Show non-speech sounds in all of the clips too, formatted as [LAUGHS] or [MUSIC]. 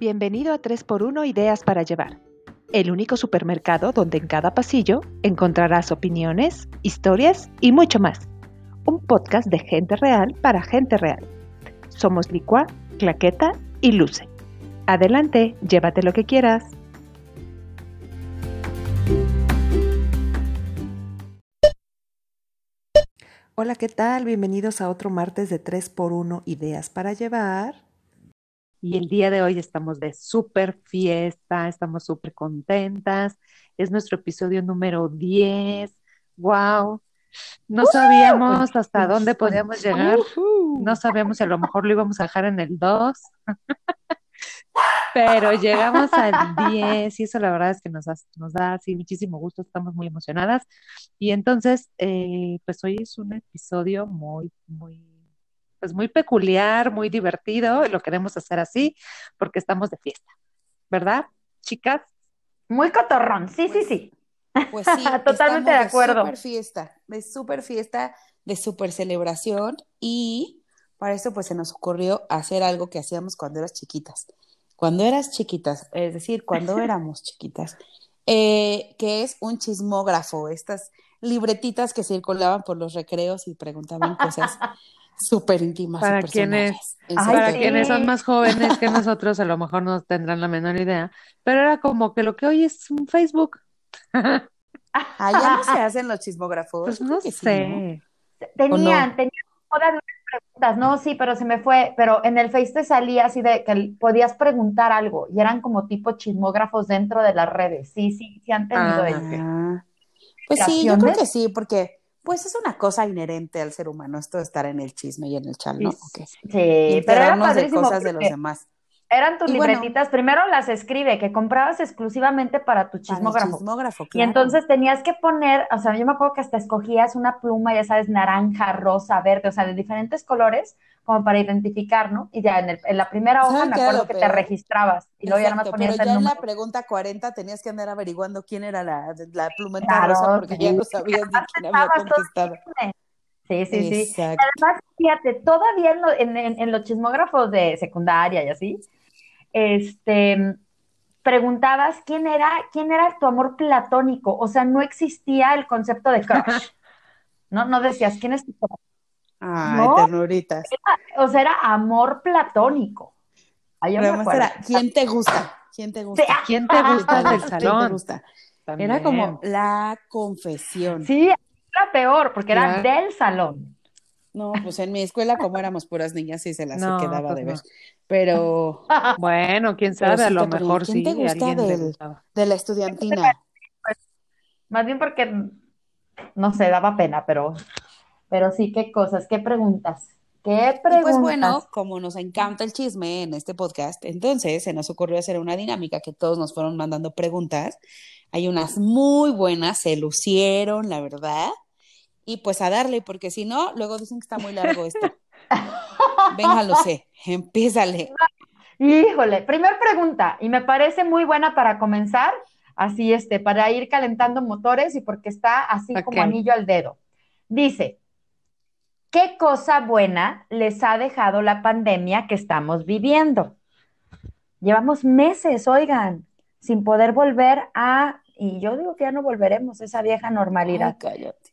Bienvenido a 3x1 Ideas para Llevar, el único supermercado donde en cada pasillo encontrarás opiniones, historias y mucho más. Un podcast de gente real para gente real. Somos Licua, Claqueta y Luce. Adelante, llévate lo que quieras. Hola, ¿qué tal? Bienvenidos a otro martes de 3x1 Ideas para Llevar. Y el día de hoy estamos de súper fiesta, estamos súper contentas. Es nuestro episodio número 10. ¡Wow! No sabíamos hasta dónde podíamos llegar. No sabíamos si a lo mejor lo íbamos a dejar en el 2. Pero llegamos al 10 y eso la verdad es que nos, nos da así muchísimo gusto, estamos muy emocionadas. Y entonces, eh, pues hoy es un episodio muy, muy pues muy peculiar, muy divertido, y lo queremos hacer así porque estamos de fiesta, ¿verdad, chicas? Muy cotorrón, sí, sí, sí. Pues sí, [LAUGHS] totalmente de acuerdo. De super fiesta, de super fiesta, de super celebración y para eso pues se nos ocurrió hacer algo que hacíamos cuando eras chiquitas. Cuando eras chiquitas, es decir, cuando [LAUGHS] éramos chiquitas, eh, que es un chismógrafo, estas libretitas que circulaban por los recreos y preguntaban cosas [LAUGHS] súper íntimas. Para quienes, para quienes son más jóvenes que nosotros, a lo mejor no tendrán la menor idea, pero era como que lo que hoy es un Facebook. Allá no se [LAUGHS] hacen los chismógrafos. Pues no sé. Tenían, tenían todas las preguntas, no, sí, pero se me fue, pero en el Face te salía así de que podías preguntar algo y eran como tipo chismógrafos dentro de las redes. Sí, sí, sí han tenido ah, Pues sí, yo creo que sí, porque pues es una cosa inherente al ser humano, esto de estar en el chisme y en el chat, ¿no? Sí, pero era de cosas de los demás. Eran tus libretitas, primero las escribe, que comprabas exclusivamente para tu chismógrafo. Y entonces tenías que poner, o sea, yo me acuerdo que hasta escogías una pluma, ya sabes, naranja, rosa, verde, o sea, de diferentes colores, como para identificar, ¿no? Y ya en, en la primera hoja me acuerdo que te registrabas y luego ya no me ponías pero ya en la pregunta 40 tenías que andar averiguando quién era la, la pluma rosa porque ya no sabías ni quién había contestado. Sí, sí, sí. Además, fíjate, todavía en, en, en, los chismógrafos de secundaria y así, este, preguntabas quién era, quién era tu amor platónico, o sea, no existía el concepto de crush, [LAUGHS] ¿no? No decías, ¿quién es tu crush? Ay, ternuritas. o sea, era amor platónico. ¿quién te gusta? ¿Quién te gusta? ¿Quién te gusta [LAUGHS] del salón? Era como la confesión. Sí, era peor, porque era del salón. No, pues en mi escuela, como éramos puras niñas, sí se las [LAUGHS] quedaba de pues ver. Pero. [LAUGHS] Bueno, quién sabe, a lo mejor ¿quién sí. te gusta de la estudiantina? Más bien porque, no sé, daba pena, pero, pero sí, qué cosas, qué preguntas. ¿Qué preguntas? pues bueno, como nos encanta el chisme en este podcast, entonces se nos ocurrió hacer una dinámica que todos nos fueron mandando preguntas. Hay unas muy buenas, se lucieron, la verdad y pues a darle, porque si no, luego dicen que está muy largo esto. [LAUGHS] Venga, lo sé, empiézale. Híjole, primer pregunta, y me parece muy buena para comenzar, así este, para ir calentando motores y porque está así como anillo al dedo. Dice, ¿qué cosa buena les ha dejado la pandemia que estamos viviendo? Llevamos meses, oigan, sin poder volver a, y yo digo que ya no volveremos a esa vieja normalidad. cállate.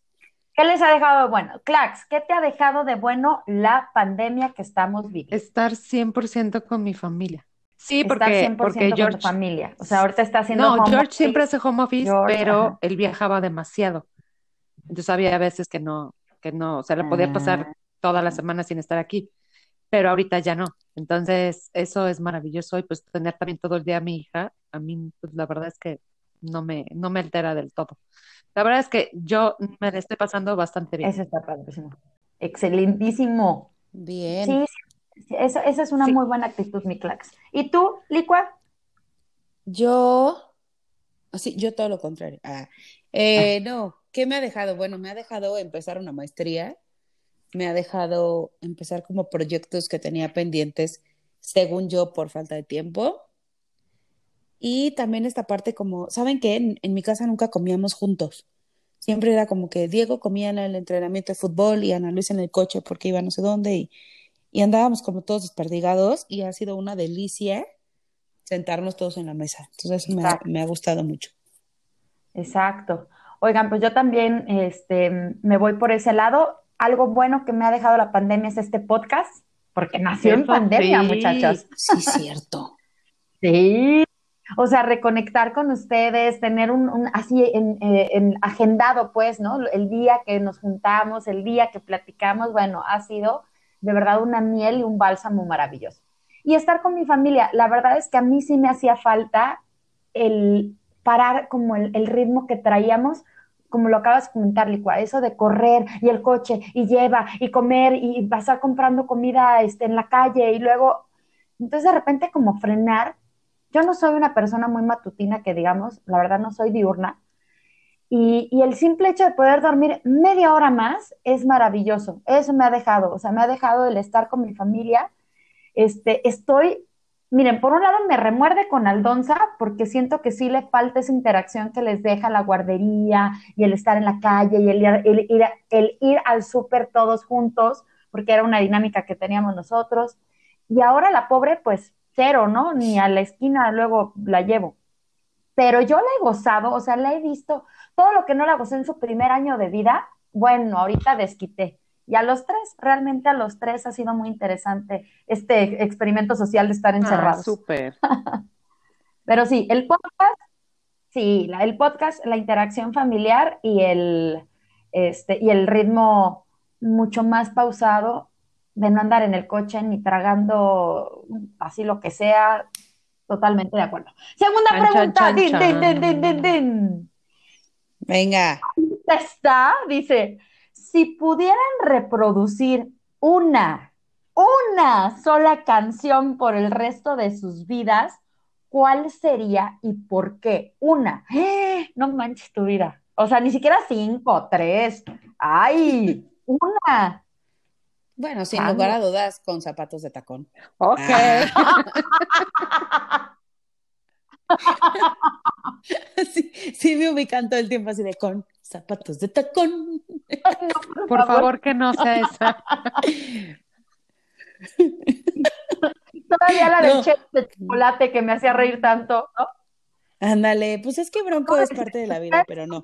¿Qué les ha dejado de bueno? Clax, ¿qué te ha dejado de bueno la pandemia que estamos viviendo? Estar 100% con mi familia. Sí, porque, Estar 100% porque George... con tu familia. O sea, ahorita está haciendo No, George siempre hace home office, pero él viajaba demasiado. Entonces había veces que no, que no, o sea, le podía pasar ah. toda la semana sin estar aquí, pero ahorita ya no. Entonces, eso es maravilloso y pues tener también todo el día a mi hija, a mí, pues la verdad es que no me, no me altera del todo. La verdad es que yo me la estoy pasando bastante bien. Eso está padrísimo. Excelentísimo. Bien. Sí, esa, es una muy buena actitud, mi Clax. ¿Y tú, Licua? Yo, sí, yo todo lo contrario. Ah, eh, no, ¿qué me ha dejado? Bueno, me ha dejado empezar una maestría, me ha dejado empezar como proyectos que tenía pendientes, según yo, por falta de tiempo. Y también esta parte como, ¿saben qué? En, mi casa nunca comíamos juntos. Siempre era como que Diego comía en el entrenamiento de fútbol y Ana Luisa en el coche porque iba no sé dónde y, y andábamos como todos desperdigados y ha sido una delicia sentarnos todos en la mesa. Entonces me ha, me ha, gustado mucho. Exacto. Oigan, pues yo también este, me voy por ese lado. Algo bueno que me ha dejado la pandemia es este podcast, porque nació en pandemia, muchachos. Sí, cierto. [LAUGHS] sí. O sea, reconectar con ustedes, tener un, así en, eh, en, agendado, pues, ¿no? El día que nos juntamos, el día que platicamos, bueno, ha sido de verdad una miel y un bálsamo maravilloso y estar con mi familia. La verdad es que a mí sí me hacía falta el parar como el, ritmo que traíamos, como lo acabas de comentar, Licua, eso de correr y el coche y lleva y comer y pasar comprando comida este, en la calle y luego, entonces de repente como frenar. Yo no soy una persona muy matutina que digamos, la verdad no soy diurna, y, y, el simple hecho de poder dormir media hora más es maravilloso. Eso me ha dejado, o sea, me ha dejado el estar con mi familia este, estoy, miren, por un lado me remuerde con Aldonza porque siento que sí le falta esa interacción que les deja la guardería y el estar en la calle y el, ir, al súper todos juntos, porque era una dinámica que teníamos nosotros. Y ahora la pobre, pues cero, ¿no? Ni a la esquina luego la llevo. Pero yo la he gozado, o sea, la he visto, todo lo que no la gocé en su primer año de vida, bueno, ahorita desquité. Y a los tres, realmente a los tres ha sido muy interesante este experimento social de estar ah, encerrados. Ah, súper. [LAUGHS] Pero sí, el podcast, sí, el podcast, la interacción familiar y el, este, y el ritmo mucho más pausado de no andar en el coche ni tragando así lo que sea, totalmente de acuerdo. Segunda pregunta, din, din, din, din, din, Venga. Está, dice, si pudieran reproducir una, una sola canción por el resto de sus vidas, ¿cuál sería y por qué? Una. No manches tu vida. O sea, ni siquiera cinco, tres. ¡Ay! Una. Bueno, sin lugar a dudas, con zapatos de tacón. Ok. [LAUGHS] sí, sí me ubican todo el tiempo así de con zapatos de tacón. por, favor. que no sea esa. Todavía la del chef de chocolate que me hacía reír tanto, ¿no? Ándale, pues es que Bronco es parte de la vida, pero no.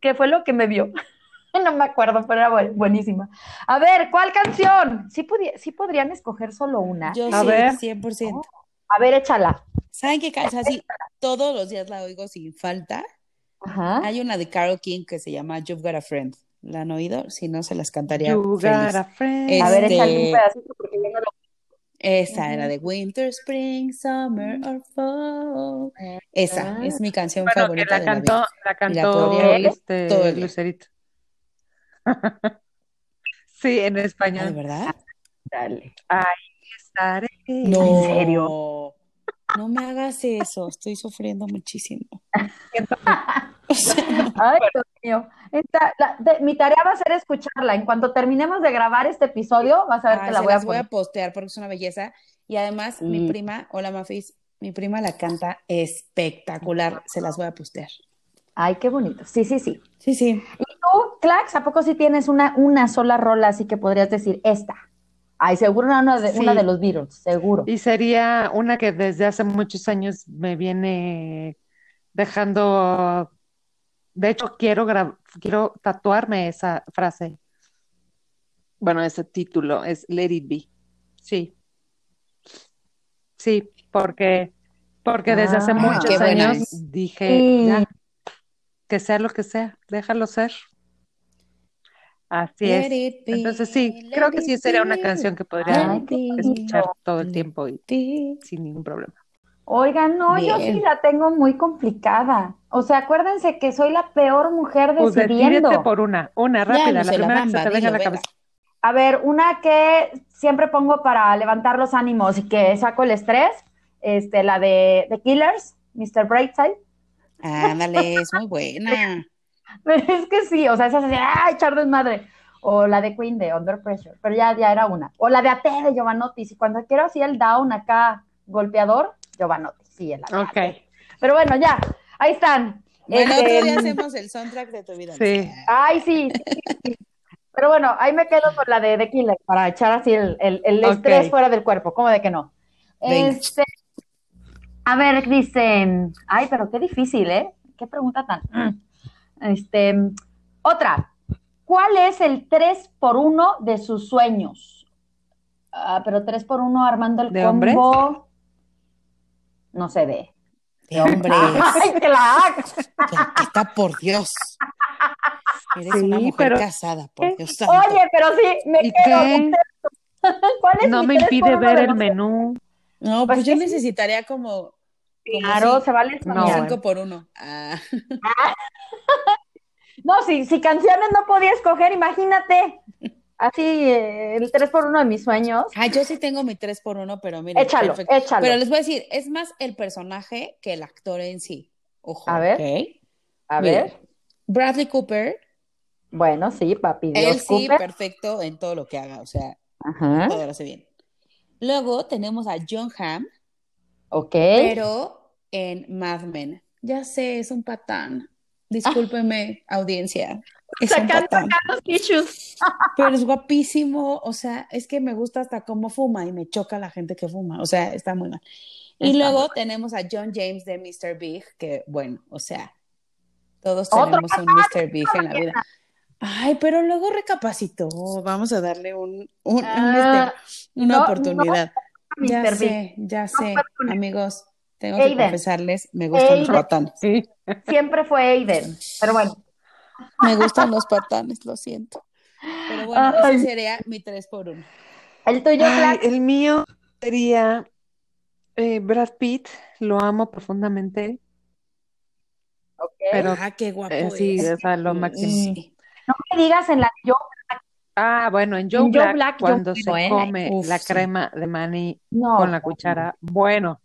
¿Qué fue lo que me vio? [LAUGHS] No me acuerdo, pero era buenísima. A ver, ¿cuál canción? ¿Sí, podrían escoger solo una? Yo a sí, ver. 100%. A ver, échala. ¿Saben qué canción? Así, todos los días la oigo sin falta. Hay una de Carol King que se llama You've Got a Friend. ¿La han oído? Si no, se las cantaría. You've Got a Friend. A ver, échale un pedacito porque yo no lo... Esa era de Winter, Spring, Summer or Fall. Esa ah. es mi canción favorita. la, de cantó, la, la cantó este, todo el Lucerito. [LAUGHS] sí, en español. ¿De verdad? Dale. Ahí estaré. No. ¿En serio? No me hagas eso, estoy sufriendo muchísimo. [LAUGHS] Ay, Dios mío. mi tarea va a ser escucharla. En cuanto terminemos de grabar este episodio, vas a ver que la voy a, voy a postear porque es una belleza. Y además, mi prima, hola Mafis, mi prima la canta espectacular. Se las voy a postear. Ay, qué bonito. Sí, sí, sí. Sí, sí. ¿Y tú, Clax, a poco sí tienes una, una sola rola así que podrías decir esta? Ay, seguro una de, una de los Beatles, seguro. Y sería una que desde hace muchos años me viene dejando. De hecho, quiero, quiero tatuarme esa frase. Bueno, ese título es Let It Be. Sí. Sí, porque, porque desde hace ah, muchos años dije, que sea lo que sea, déjalo ser. Así es. Entonces sí, creo que sí sería una canción que podría escuchar todo el tiempo y sin ningún problema. Oigan, no, yo sí la tengo muy complicada. O sea, acuérdense que soy la peor mujer pues decidiendo. Pues por una, una rápida, la primera que se te venga a la cabeza. A ver, una que siempre pongo para levantar los ánimos y que saco el estrés, este, la de The Killers, Mr. Brightside. Ándale, es muy buena. [LAUGHS] [LAUGHS] es que sí, o sea, esa así, ¡ah, echar desmadre! O la de Queen de Under Pressure, pero ya, ya era una. O la de AT de Giovanotti, y cuando quiero así el down acá, golpeador, Giovanotti, sí, el Ok. Pero bueno, ya, ahí están. Bueno, otro día este, hacemos el soundtrack de tu vida. Sí. Ay, sí, Pero bueno, ahí me quedo con la de The Killer para echar así el, el, estrés fuera del cuerpo, ¿cómo de que no? Este, A ver, dice, ay, pero qué difícil, ¿eh? Qué pregunta tan. Este, otra. ¿Cuál es el 3 por 1 de sus sueños? Ah, pero 3 por 1 armando el ¿De combo. No se ve. De hombres. [LAUGHS] ¡Ay, que la está por Dios. Eres Sí, una mujer pero- casada, por Dios santo. Oye, pero sí, me ¿Y quedo. qué? [LAUGHS] ¿Cuál es No mi me impide ver el menú. No, Pues pues yo sí. necesitaría como, como Claro, se vale No, soñar. bueno. cinco por uno. Ah. [LAUGHS] No, si, si canciones no podía escoger, imagínate. Así, eh, el 3 por 1 de mis sueños. Ah, yo sí tengo mi tres por uno, pero miren, Échalo, perfecto. échalo. Pero les voy a decir, es más el personaje que el actor en sí. Ojo. A ver. A ver. Bradley Cooper, Bueno, sí, papi. Dios él sí, Cooper. perfecto en todo lo que haga, o sea, Ajá. todo lo hace bien. Luego tenemos a John Hamm, Ok. pero en Mad Men. Ya sé, es un patán. Discúlpeme, audiencia. Es Sacando tissues. Pero es guapísimo, o sea, es que me gusta hasta cómo fuma y me choca la gente que fuma, o sea, está muy mal. Y Está luego tenemos a John James de Mr. Big, que bueno, o sea, todos tenemos un Mr. Big en la vida. Ay, pero luego recapacitó, vamos a darle un, un- un, Ah, este, una no, oportunidad. Ya sé, ya sé, con él. amigos, tengo que confesarles, me gustan los patanes. Sí. Siempre fue Aiden. Pero bueno. Me gustan los patanes, lo siento. Pero bueno, Ay. ese sería mi 3 por 1 El tuyo, Ay, el mío sería eh, Brad Pitt. Lo amo profundamente, pero Ah, qué guapo eh, sí, es. o sea, lo máximo. Sí. No me digas en la yo. Ah, bueno, en Joe En Joe Black, yo cuando se ¿eh? come Uf, la sí. crema de maní No. con la cuchara, bueno.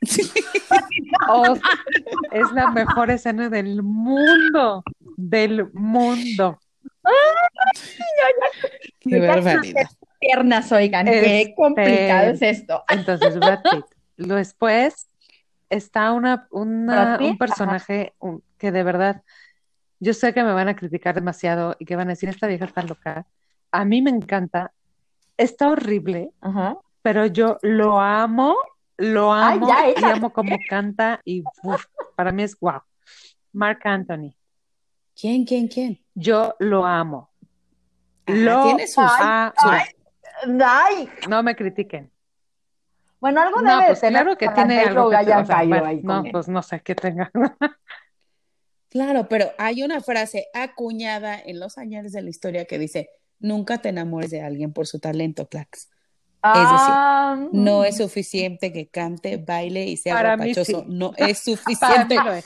[LAUGHS] O- es la mejor escena del mundo, del mundo. Qué barbaridad. Piernas, oigan. Qué Este- complicado es esto. Entonces, Brad Pitt. [LAUGHS] Después está una, una- un personaje un- que de verdad, yo sé que me van a criticar demasiado y que van a decir, esta vieja está loca. A mí me encanta, está horrible, Ajá. pero yo lo amo, lo Ay, amo ya, y amo cómo canta y uf, para mí es wow. Mark Anthony, ¿Quién, quién, quién? yo lo amo. Lo tiene sus- amo. ay. Ay. No me critiquen. Bueno, algo No, debe pues de tener claro que tiene algo que o sea, bueno, ahí no, él. pues no sé qué tenga. [LAUGHS] Claro, pero hay una frase acuñada en los años de la historia que dice, nunca te enamores de alguien por su talento, Clax. Ah, No es suficiente que cante, baile y sea sí. No [LAUGHS] es Para suficiente. mí lo es.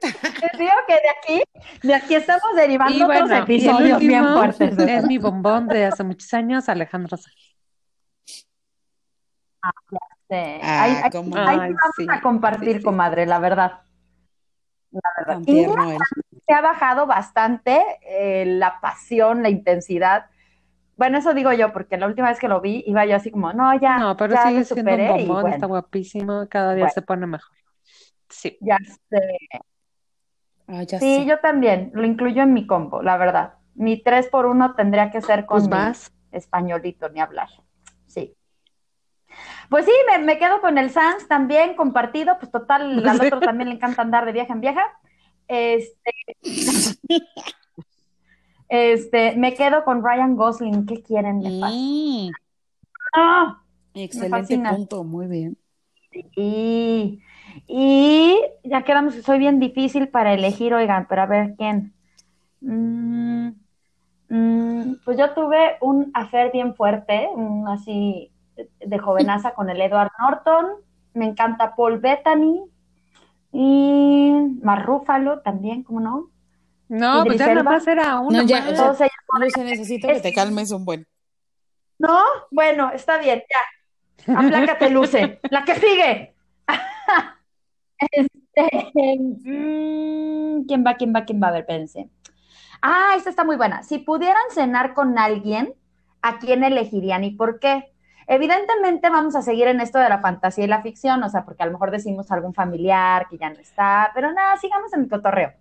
Te digo que de aquí, de aquí estamos derivando bueno, otros episodios bien fuertes. es mi bombón de hace muchos años, Alejandro Sanz. Sí. Ah, Ahí, ahí- ahí no. Ay, vamos sí, a compartir, sí. comadre, la verdad. La verdad. Y se ha bajado bastante eh, la pasión, la intensidad. Bueno, eso digo yo, porque la última vez que lo vi, iba yo así como, no, ya, No, pero ya sigue siendo un bombón, está bueno, guapísimo, cada día Bueno. se pone mejor. Sí. ya sé. Ah, ya Sí, sé. yo también, lo incluyo en mi combo, la verdad. Mi 3 por 1 tendría que ser con Pues mi vas. españolito, ni hablar. Pues sí, me, me quedo con el Sans también compartido, pues total, [LAUGHS] al otro también le encanta andar de viaje en vieja. Este, este, me quedo con Ryan Gosling, ¿qué quieren de? Mm, ¡Ah! excelente punto, muy bien. Y, y ya quedamos, soy bien difícil para elegir, oigan, pero a ver quién. Mm, mm, pues yo tuve un affair bien fuerte, un así de jovenaza con el Edward Norton. Me encanta Paul Bettany y Mark Ruffalo también, ¿cómo no? No, pues Idris ya nada más era uno No, ya, más. o sea, Todos ellos. Luce, necesito que te calmes un buen. ¿No? Bueno, está bien, ya. Aplácate, [LAUGHS] Luce. La que sigue. [LAUGHS] Este, mm, ¿quién va, quién va, quién va? A ver, espérense. Ah, esta está muy buena. Si pudieran cenar con alguien, ¿a quién elegirían y por qué? Evidentemente vamos a seguir en esto de la fantasía y la ficción, o sea, porque a lo mejor decimos algún familiar que ya no está, pero nada, sigamos en el cotorreo.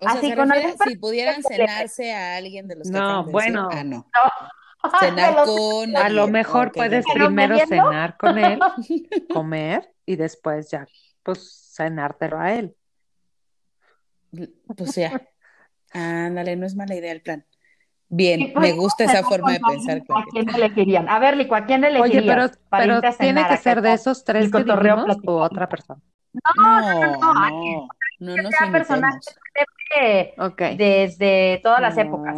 O sea, Así con refiere si pudieran cenarse a alguien de los que No, bueno. Ah, no. [LAUGHS] cenar [LAUGHS] con. A lo mejor puedes. Pero primero cenar con él, [LAUGHS] comer y después ya, pues cenártelo a él. Pues ya. Ándale, no es mala idea el plan. Bien, me podemos gusta esa cenar forma de pensar, ¿A quién elegirían? A ver, Lico, ¿a quién Oye, elegirías pero, para pero irte a tiene que ser de esos tres que dijimos o otra persona. No, no, no, no limitemos. Eh, Ok. desde todas las épocas.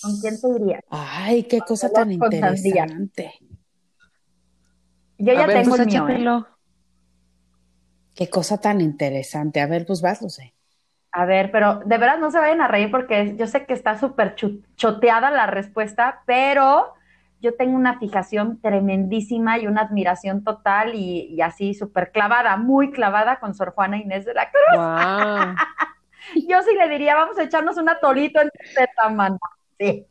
¿Con quién te irías? Ay, qué cosa tan interesante. Yo a ya ver, tengo pues el mío, ¿eh? Qué cosa tan interesante. A ver, pues vas, lo sé. A ver, pero de verdad no se vayan a reír porque yo sé que está súper choteada la respuesta, pero yo tengo una fijación tremendísima y una admiración total y, y así súper clavada, muy clavada con Sor Juana Inés de la Cruz. Wow. [LAUGHS] Yo sí le diría, vamos a echarnos un atolito en Tetamán. Sí,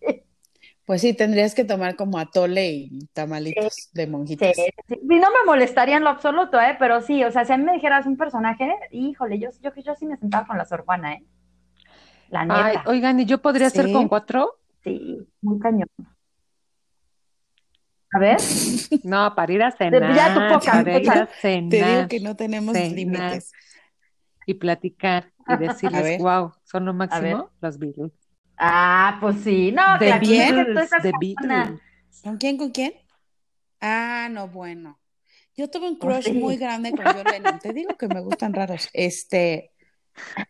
Pues sí, tendrías que tomar como atole y tamalitos de sí, monjitas. sí. Y no me molestaría en lo absoluto, ¿eh? Pero sí, o sea, si a mí me dijeras un personaje, híjole, yo, yo, yo sí me sentaba con la Sor Juana, ¿eh? La Ay, neta, oigan, ¿y yo podría ser Sí. con cuatro? sí, muy cañón. A ver. No, para ir a [LAUGHS] cenar, ya tu poca, para ir a [LAUGHS] Te digo cenar que no tenemos cenar. límites. y platicar y [LAUGHS] decirles, wow, son lo máximo los Beatles. Ah, pues sí, no, tú Beatles. Beatles. ¿Con quién? ¿Con quién? Ah, no, bueno. Yo tuve un Oh, crush sí. muy grande con John Lennon. Te digo que me gustan raros. Este,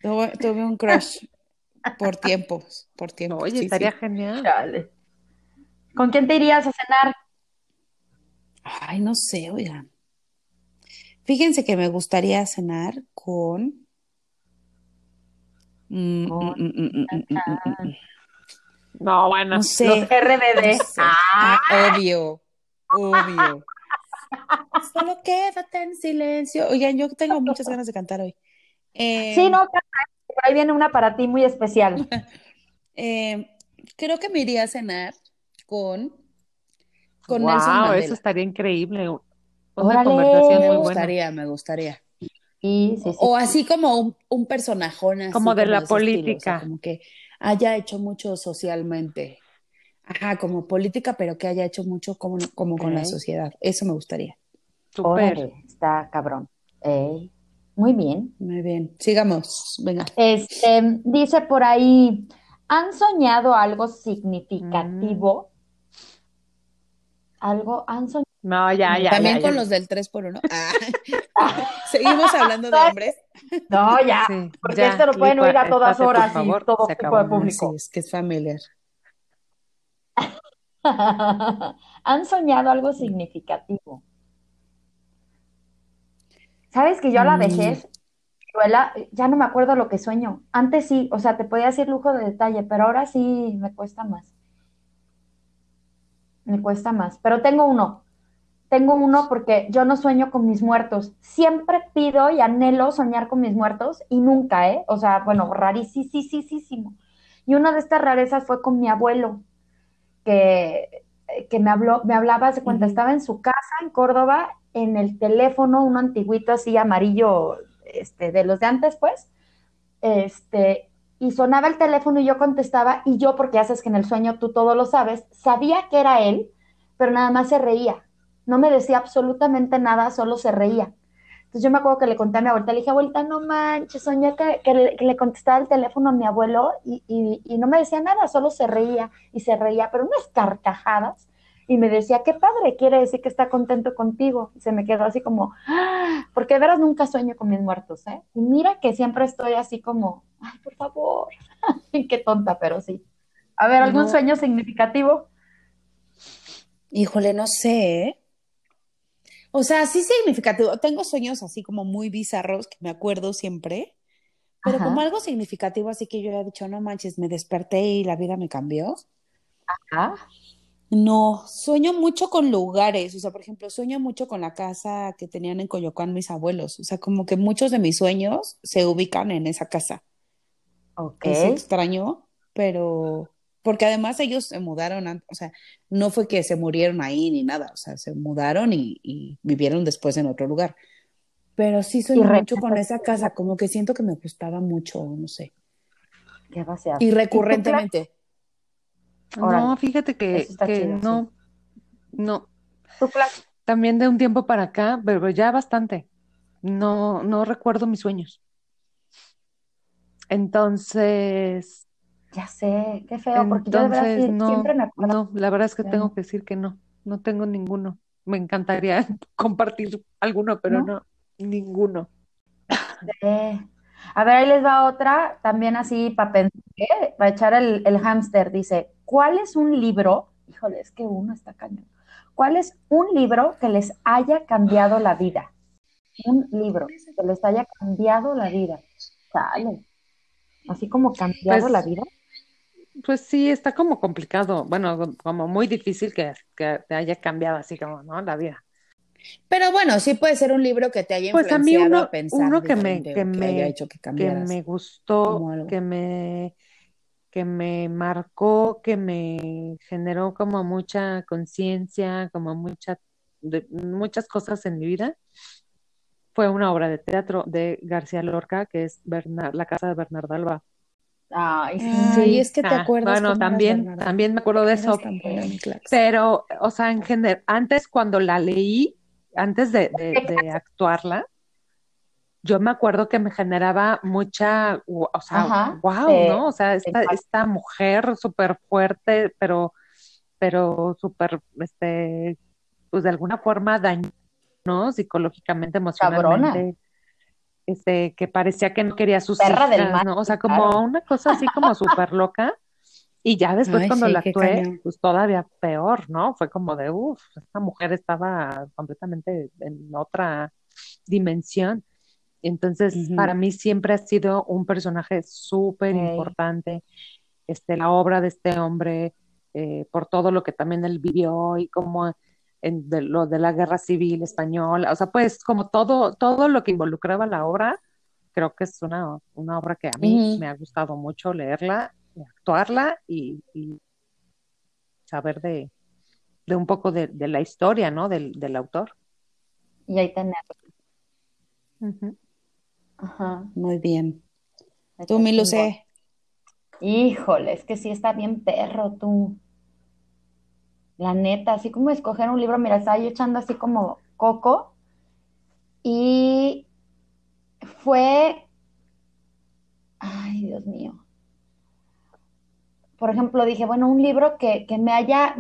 tuve, tuve un crush por tiempos, por tiempo. Oye, sí, estaría sí. genial. ¿Con quién te irías a cenar? Ay, no sé, oigan. Fíjense que me gustaría cenar con. Mm, mm, mm. No, bueno. No sé. Los RBD. No sé. Ah, Ah, obvio, obvio. Solo quédate en silencio. Oigan, yo tengo muchas ganas de cantar hoy. Eh, sí, no, por ahí viene una para ti muy especial. [LAUGHS] eh, creo que me iría a cenar con, con wow, Nelson Mandela. eso estaría increíble. Una Órale. conversación Me muy buena. gustaría, me gustaría. Sí, sí, sí. O así como un, un personajón así Como de la ese estilo, o sea, política. como que haya hecho mucho socialmente. Ajá, como política, pero que haya hecho mucho como, como con la sociedad. Eso me gustaría. Súper. Órale, está cabrón. Muy bien. Muy bien. Sigamos. Venga. Este, dice por ahí, ¿han soñado algo significativo? Algo, han soñado. No, ya, ya, También ya, con ya. los del 3x1. [LAUGHS] Ah. [LAUGHS] Seguimos hablando de hombres. No, ya, Sí, porque ya, esto lo pueden oír a todas por horas y favor, todo se tipo acabó. de público. Sí, es que es familiar. [LAUGHS] ¿Han soñado algo significativo? ¿Sabes que yo a la Mm. vejez, Cruella, ya no me acuerdo lo que sueño? Antes sí, o sea, te podía decir lujo de detalle, pero ahora sí me cuesta más. Me cuesta más. Pero tengo uno. Tengo uno porque yo no sueño con mis muertos. Siempre pido y anhelo soñar con mis muertos y nunca, ¿eh? O sea, bueno, rarísimo. Y una de estas rarezas fue con mi abuelo, que, que me habló, me hablaba, se cuenta, estaba en su casa en Córdoba, en el teléfono, uno antiguito así amarillo, este, de los de antes, pues, este, y sonaba el teléfono y yo contestaba, y yo, porque haces que en el sueño tú todo lo sabes, sabía que era él, pero nada más se reía. No me decía absolutamente nada, solo se reía. Entonces yo me acuerdo que le conté a mi abuelita, le dije, abuelita, no manches, soñé que, que le, que le contestaba el teléfono a mi abuelo y, y- y no me decía nada, solo se reía y se reía, pero unas carcajadas. Y me decía, qué padre, quiere decir que está contento contigo. Y se me quedó así como, "Ah", porque de veras nunca sueño con mis muertos, ¿eh? Y mira que siempre estoy así como, ay, por favor. [LAUGHS] qué tonta, pero sí. A ver, ¿algún No. sueño significativo? Híjole, no sé. ¿eh? O sea, sí significativo. Tengo sueños así como muy bizarros que me acuerdo siempre, pero Ajá. como algo significativo, así que yo he dicho, no manches, me desperté y la vida me cambió. Ah, No, sueño mucho con lugares, o sea, por ejemplo, sueño mucho con la casa que tenían en Coyoacán mis abuelos, o sea, como que muchos de mis sueños se ubican en esa casa. ok. Es extraño, pero porque además ellos se mudaron, o sea, no fue que se murieron ahí ni nada, o sea, se mudaron y, y vivieron después en otro lugar. Pero sí re- mucho con esa casa, como que siento que me gustaba mucho, no sé. Y recurrentemente. No, fíjate que, que no, no. También de un tiempo para acá, pero ya bastante. No, no recuerdo mis sueños. Entonces. Ya sé, qué feo, porque yo de verdad no, siempre me acuerdo. No, la verdad es que tengo que decir que no, no tengo ninguno. Me encantaría [LAUGHS] compartir alguno, pero no, ninguno. A ver, ahí les va otra, también así para pensar, ¿eh? para echar el, el hámster. Dice, ¿cuál es un libro? Híjole, es que uno está cañón. ¿Cuál es un libro que les haya cambiado la vida? Un libro que les haya cambiado la vida. Sale. Así como cambiado Pues- la vida. Pues sí, está como complicado, bueno, como muy difícil que, que te haya cambiado así como, ¿no? La vida. Pero bueno, sí puede ser un libro que te haya Pues a mí influenciado uno, a pensar uno que me, que o que me, haya hecho que que me gustó, que me, que me marcó, que me generó como mucha conciencia, como mucha, de- muchas cosas en mi vida, fue una obra de teatro de García Lorca, que es Bernar- La casa de Bernarda Alba. Ay, sí. Ay, es que te ah, acuerdas bueno, también, también me acuerdo de eso, pero, o sea, en general, antes cuando la leí, antes de, de- de [LAUGHS] actuarla, yo me acuerdo que me generaba mucha, o sea, Ajá, wow, ¿no? O sea, esta, esta mujer súper fuerte, pero, pero súper, este, pues de alguna forma dañó, ¿no? Psicológicamente, emocionalmente. Este, que parecía que no quería sus Perra del hijas, mal, ¿no? O sea, como claro. una cosa así como [LAUGHS] súper loca. Y ya después Ay, cuando sí, la actué, cañón. pues todavía peor, ¿no? Fue como de, uff, esta mujer estaba completamente en otra dimensión. Entonces, para mí siempre ha sido un personaje súper importante, este, la obra de este hombre, eh, por todo lo que también él vivió y como en de lo de la guerra civil española, o sea, pues como todo, todo lo que involucraba la obra, creo que es una, una obra que a mí me ha gustado mucho leerla, actuarla y, y saber de, de un poco de, de la historia, ¿no? Del, del autor. Y ahí. Ujú. Ajá. Muy bien. Tú, mi. Híjole, es que sí está bien perro tú. La neta, así como escoger un libro, mira, estaba yo echando así como coco y fue, ay, Dios mío. Por ejemplo, dije, bueno, un libro que, que me haya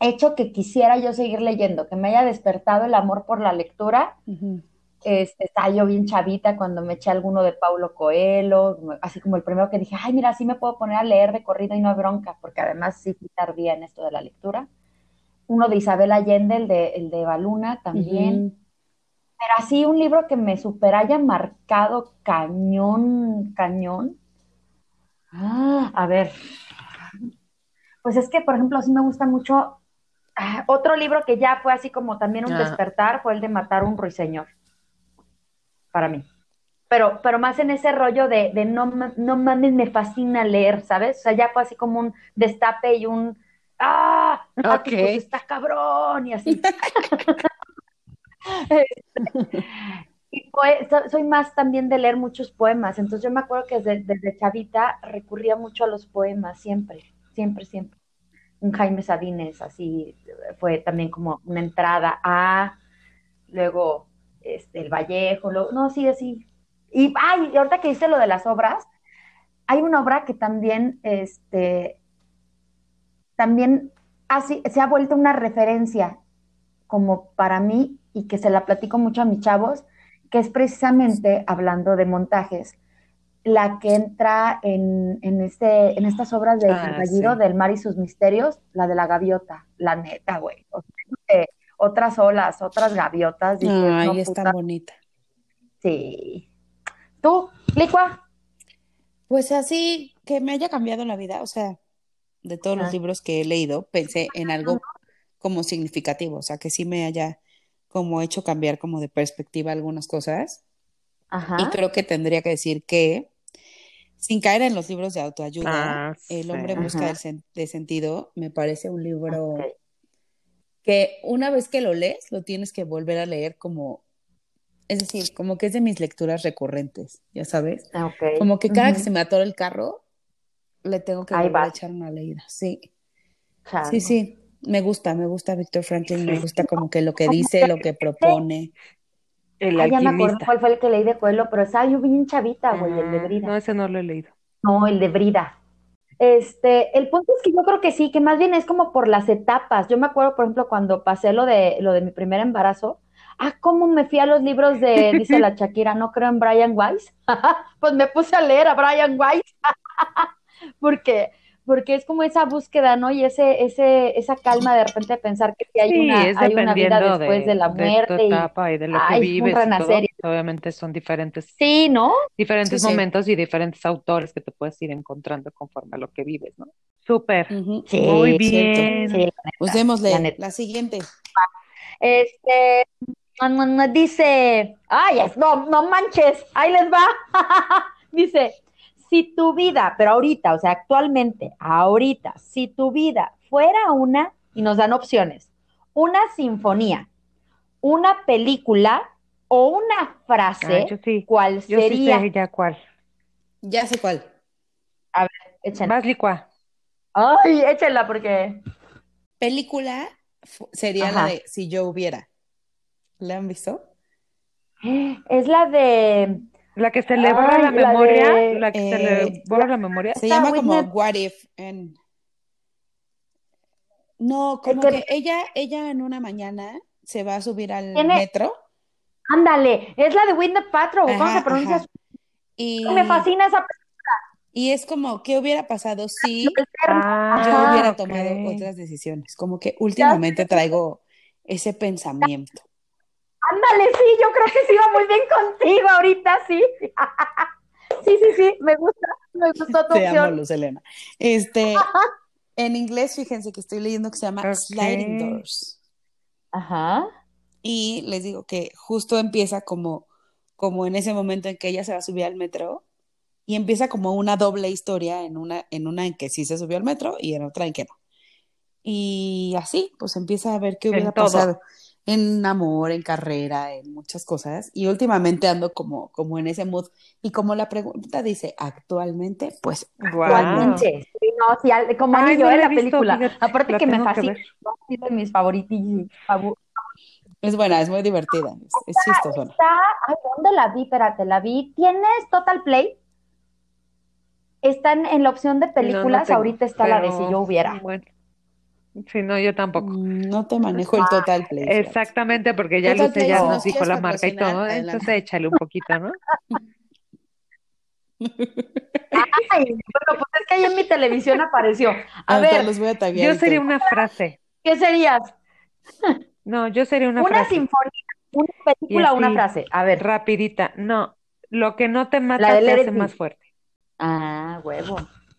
hecho que quisiera yo seguir leyendo, que me haya despertado el amor por la lectura. Este, estaba yo bien chavita cuando me eché alguno de Paulo Coelho, así como el primero que dije, ay, mira, sí me puedo poner a leer de corrido y no hay bronca, porque además sí fui tardía en esto de la lectura. Uno de Isabel Allende, el de, el de Baluna también. Pero así un libro que me super haya marcado cañón, cañón. Ah, a ver. Pues es que, por ejemplo, sí me gusta mucho. ah, otro libro que ya fue así como también un Ah. despertar fue el de Matar un ruiseñor. Para mí. Pero, pero más en ese rollo de, de no, no mames, me fascina leer, ¿sabes? O sea, ya fue así como un destape y un ¡Ah! ah, Ok. pues está cabrón! Y así. [LAUGHS] Y so- soy más también de leer muchos poemas, entonces yo me acuerdo que desde, desde chavita recurría mucho a los poemas, siempre, siempre, siempre. Un Jaime Sabines, así fue también como una entrada a, luego este, el Vallejo, luego- no, sí, así. Y, ay, y ahorita que dice lo de las obras, hay una obra que también, este, también así, se ha vuelto una referencia como para mí y que se la platico mucho a mis chavos, que es precisamente hablando de montajes, la que entra en, en, este, en estas obras de Ah, sí. del Mar y sus misterios, la de la gaviota, la neta, güey. O sea, otras olas, otras gaviotas. Ay, no, es puta, tan bonita. Sí. ¿Tú, Licua? Pues así que me haya cambiado la vida, o sea, de todos los libros que he leído, pensé en algo como significativo, o sea, que sí me haya como hecho cambiar como de perspectiva algunas cosas. Ajá. Y creo que tendría que decir que, sin caer en los libros de autoayuda, Ah, El hombre en busca del sen- de sentido me parece un libro Ok. Que una vez que lo lees, lo tienes que volver a leer como, es decir, como que es de mis lecturas recurrentes, ya sabes. Ok. Como que cada que Ujú. se me atora el carro, le tengo que Ahí volver a echar una leída. Sí, sí, sí. Me gusta, me gusta Víctor Franklin, me gusta [LAUGHS] como que lo que dice, lo que propone. El Ay, ya me acordé alquimista. cuál fue el que leí de Coelho, pero estaba yo bien chavita, güey, el de Ah, Brida. No, ese no lo he leído. No, el de Brida. Este, el punto es que yo creo que sí, que más bien es como por las etapas. Yo me acuerdo, por ejemplo, cuando pasé lo de lo de mi primer embarazo, ah, cómo me fui a los libros de, dice la [LAUGHS] Shakira, no creo en Brian Weiss. [LAUGHS] Pues me puse a leer a Brian Weiss. [LAUGHS] Porque, porque es como esa búsqueda, ¿no? Y ese, ese, esa calma de repente de pensar que sí hay Sí, una, es hay una vida después de, de la de tu muerte y y de lo que ay, un vives y todo. renacer. y- Obviamente son diferentes, Sí, ¿no? diferentes Sí, sí. momentos y diferentes autores que te puedes ir encontrando conforme a lo que vives, ¿no? Súper. Muy bien. Sí, la neta, Usémosle la neta. la siguiente. Este, dice, ay, es- no, no manches, ahí les va. [LAUGHS] Dice, si tu vida, pero ahorita, o sea, actualmente, ahorita, si tu vida fuera una, y nos dan opciones, una sinfonía, una película o una frase, Ah, yo sí. ¿cuál Yo sí sería? sé ya cuál. Ya sé cuál. Échenla. Vas licua. Ay, échenla porque... Película sería Ajá. la de Si yo hubiera. ¿La han visto? Es la de... La que se le borra Ay, la la memoria, de- la que se eh, le borra la memoria. Se llama como What If. en- No, como que- que ella, ella en una mañana se va a subir al Tiene- metro Ándale, es la de Whitney Patrol, ¿cómo se pronuncia? y, Me fascina esa y es como, ¿qué hubiera pasado si Ah, yo Ajá, hubiera ok. tomado otras decisiones? Como que últimamente traigo ese pensamiento. Ándale, sí, yo creo que sí va muy bien contigo ahorita, sí. [LAUGHS] Sí, sí, sí, me gusta, me gustó tu Te amo, opción. Luz Elena. Este, [LAUGHS] en inglés, fíjense que estoy leyendo que se llama Ok. Sliding Doors. Ajá. Y les digo que justo empieza como, como en ese momento en que ella se va a subir al metro y empieza como una doble historia en una, en una en que sí se subió al metro y en otra en que no. Y así, pues empieza a ver qué hubiera pasado en amor, en carrera, en muchas cosas. Y últimamente ando como, como en ese mood. Y como la pregunta dice actualmente, pues. Actualmente. Sí, no, sí, al- como Ay, anillo, no ¿eh? la visto, película. fíjate, Aparte la que me fascina. Es de mis favoritos. es buena, es muy divertida, es, es chistosona. Está, ay, ¿dónde la vi? Espérate, la vi. ¿Tienes Total Play? Está en, en la opción de No, no películas, tengo, ahorita está la de Si yo hubiera. Bueno, sí, no, yo tampoco. Mm, No te manejo el total play. Exactamente, porque ya Total Luce ya nos dijo la marca y todo, adelante. entonces échale un poquito, ¿no? [LAUGHS] Ay, bueno, pues es que ahí en mi televisión apareció. A ver, los voy a taguear Yo sería una frase. ¿qué serías? [LAUGHS] No, yo sería una Una frase sinfonía, una película, Y una así, frase. A ver. rapidita. No, lo que no te mata te hace más fuerte. Ah, huevo.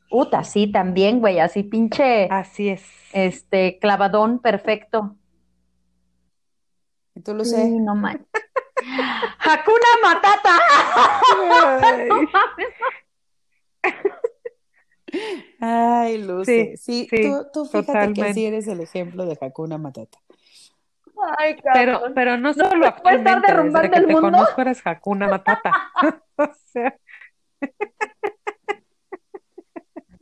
Uta, sí, también, güey, así pinche, Así es. este, clavadón perfecto. Y tú lo Sí, sé. no manches. Hakuna Matata. Ay, [LAUGHS] Ay, Luce. Sí, Sí, sí, tú, tú fíjate que sí eres el ejemplo de Hakuna Matata. Ay, Pero, cabrón. pero no ¿No solo se puede estar desde derrumbando que el te mundo? conozco eres Hakuna Matata. [LAUGHS] O sea,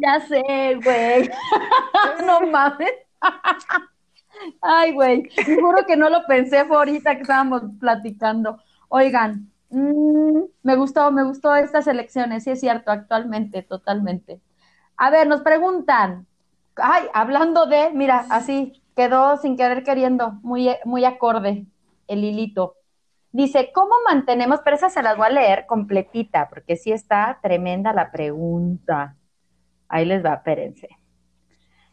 Ya sé, güey. [LAUGHS] No mames. Ay, güey. Seguro que no lo pensé, fue ahorita que estábamos platicando. Oigan, mm, me gustó, me gustó estas elecciones, sí es cierto, actualmente, totalmente. A ver, nos preguntan. Ay, hablando de, mira, así quedó sin querer queriendo, muy, muy acorde el hilito. Dice, ¿cómo mantenemos? Pero esa se las voy a leer completita, porque sí está tremenda la pregunta. Ahí les va, espérense.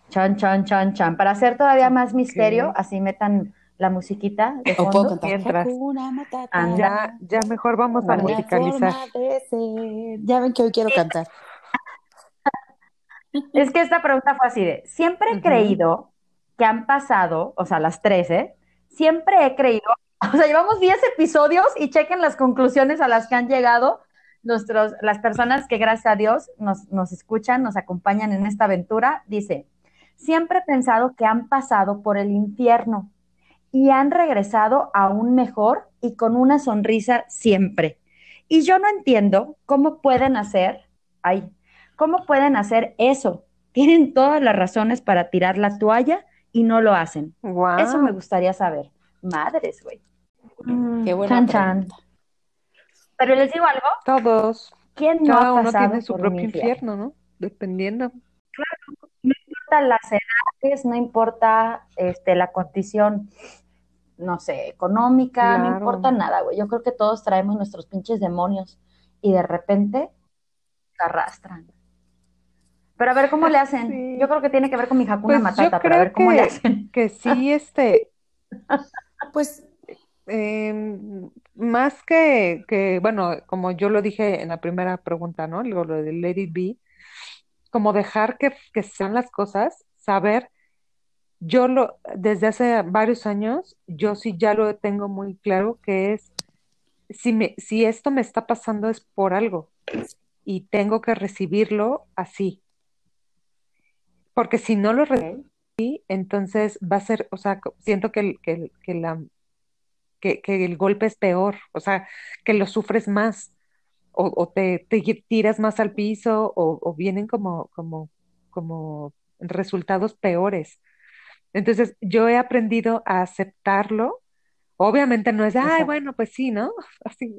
Chan, chan, chan, chan. Para hacer todavía más misterio, así metan la musiquita de O puedo fondo. cantar Mientras. Ya, ya mejor vamos a musicalizar. Ya ven que hoy quiero cantar. [LAUGHS] Es que esta pregunta fue así de, siempre he creído que han pasado, o sea, las 13, siempre he creído, [LAUGHS] o sea, llevamos 10 episodios y chequen las conclusiones a las que han llegado nuestros, las personas que gracias a Dios nos, nos escuchan, nos acompañan en esta aventura. Dice, siempre he pensado que han pasado por el infierno y han regresado aún mejor y con una sonrisa siempre. Y yo no entiendo cómo pueden hacer, ay, ¿cómo pueden hacer eso? Tienen todas las razones para tirar la toalla y no lo hacen. Eso me gustaría saber. Madres, güey. Mm, Qué buena chan, Pero les digo algo. Todos. ¿Quién no Cada ha uno pasado tiene su por propio infierno? ¿no? Dependiendo. Claro, no importa las edades, no importa este, la condición, no sé, económica, no importa nada, güey. Yo creo que todos traemos nuestros pinches demonios y de repente se arrastran. Pero a ver cómo le hacen. Sí. Yo creo que tiene que ver con mi Hakuna Pues Matata, pero a ver cómo le hacen. que sí, [LAUGHS] este, Pues em, más que, que, bueno, como yo lo dije en la primera pregunta, ¿no? Lo, lo de It Be, como dejar que, que sean las cosas, saber, yo lo, desde hace varios años, yo sí ya lo tengo muy claro que es, si me, si esto me está pasando es por algo y tengo que recibirlo así, porque si no lo recibo, entonces va a ser, o sea, siento que, que, que la, que, que el golpe es peor, o sea, que lo sufres más, o, o te, te tiras más al piso, o, o vienen como, como, como resultados peores. Entonces, yo he aprendido a aceptarlo. Obviamente no es, ay, Exacto. bueno, pues sí, ¿no? [LAUGHS] Así,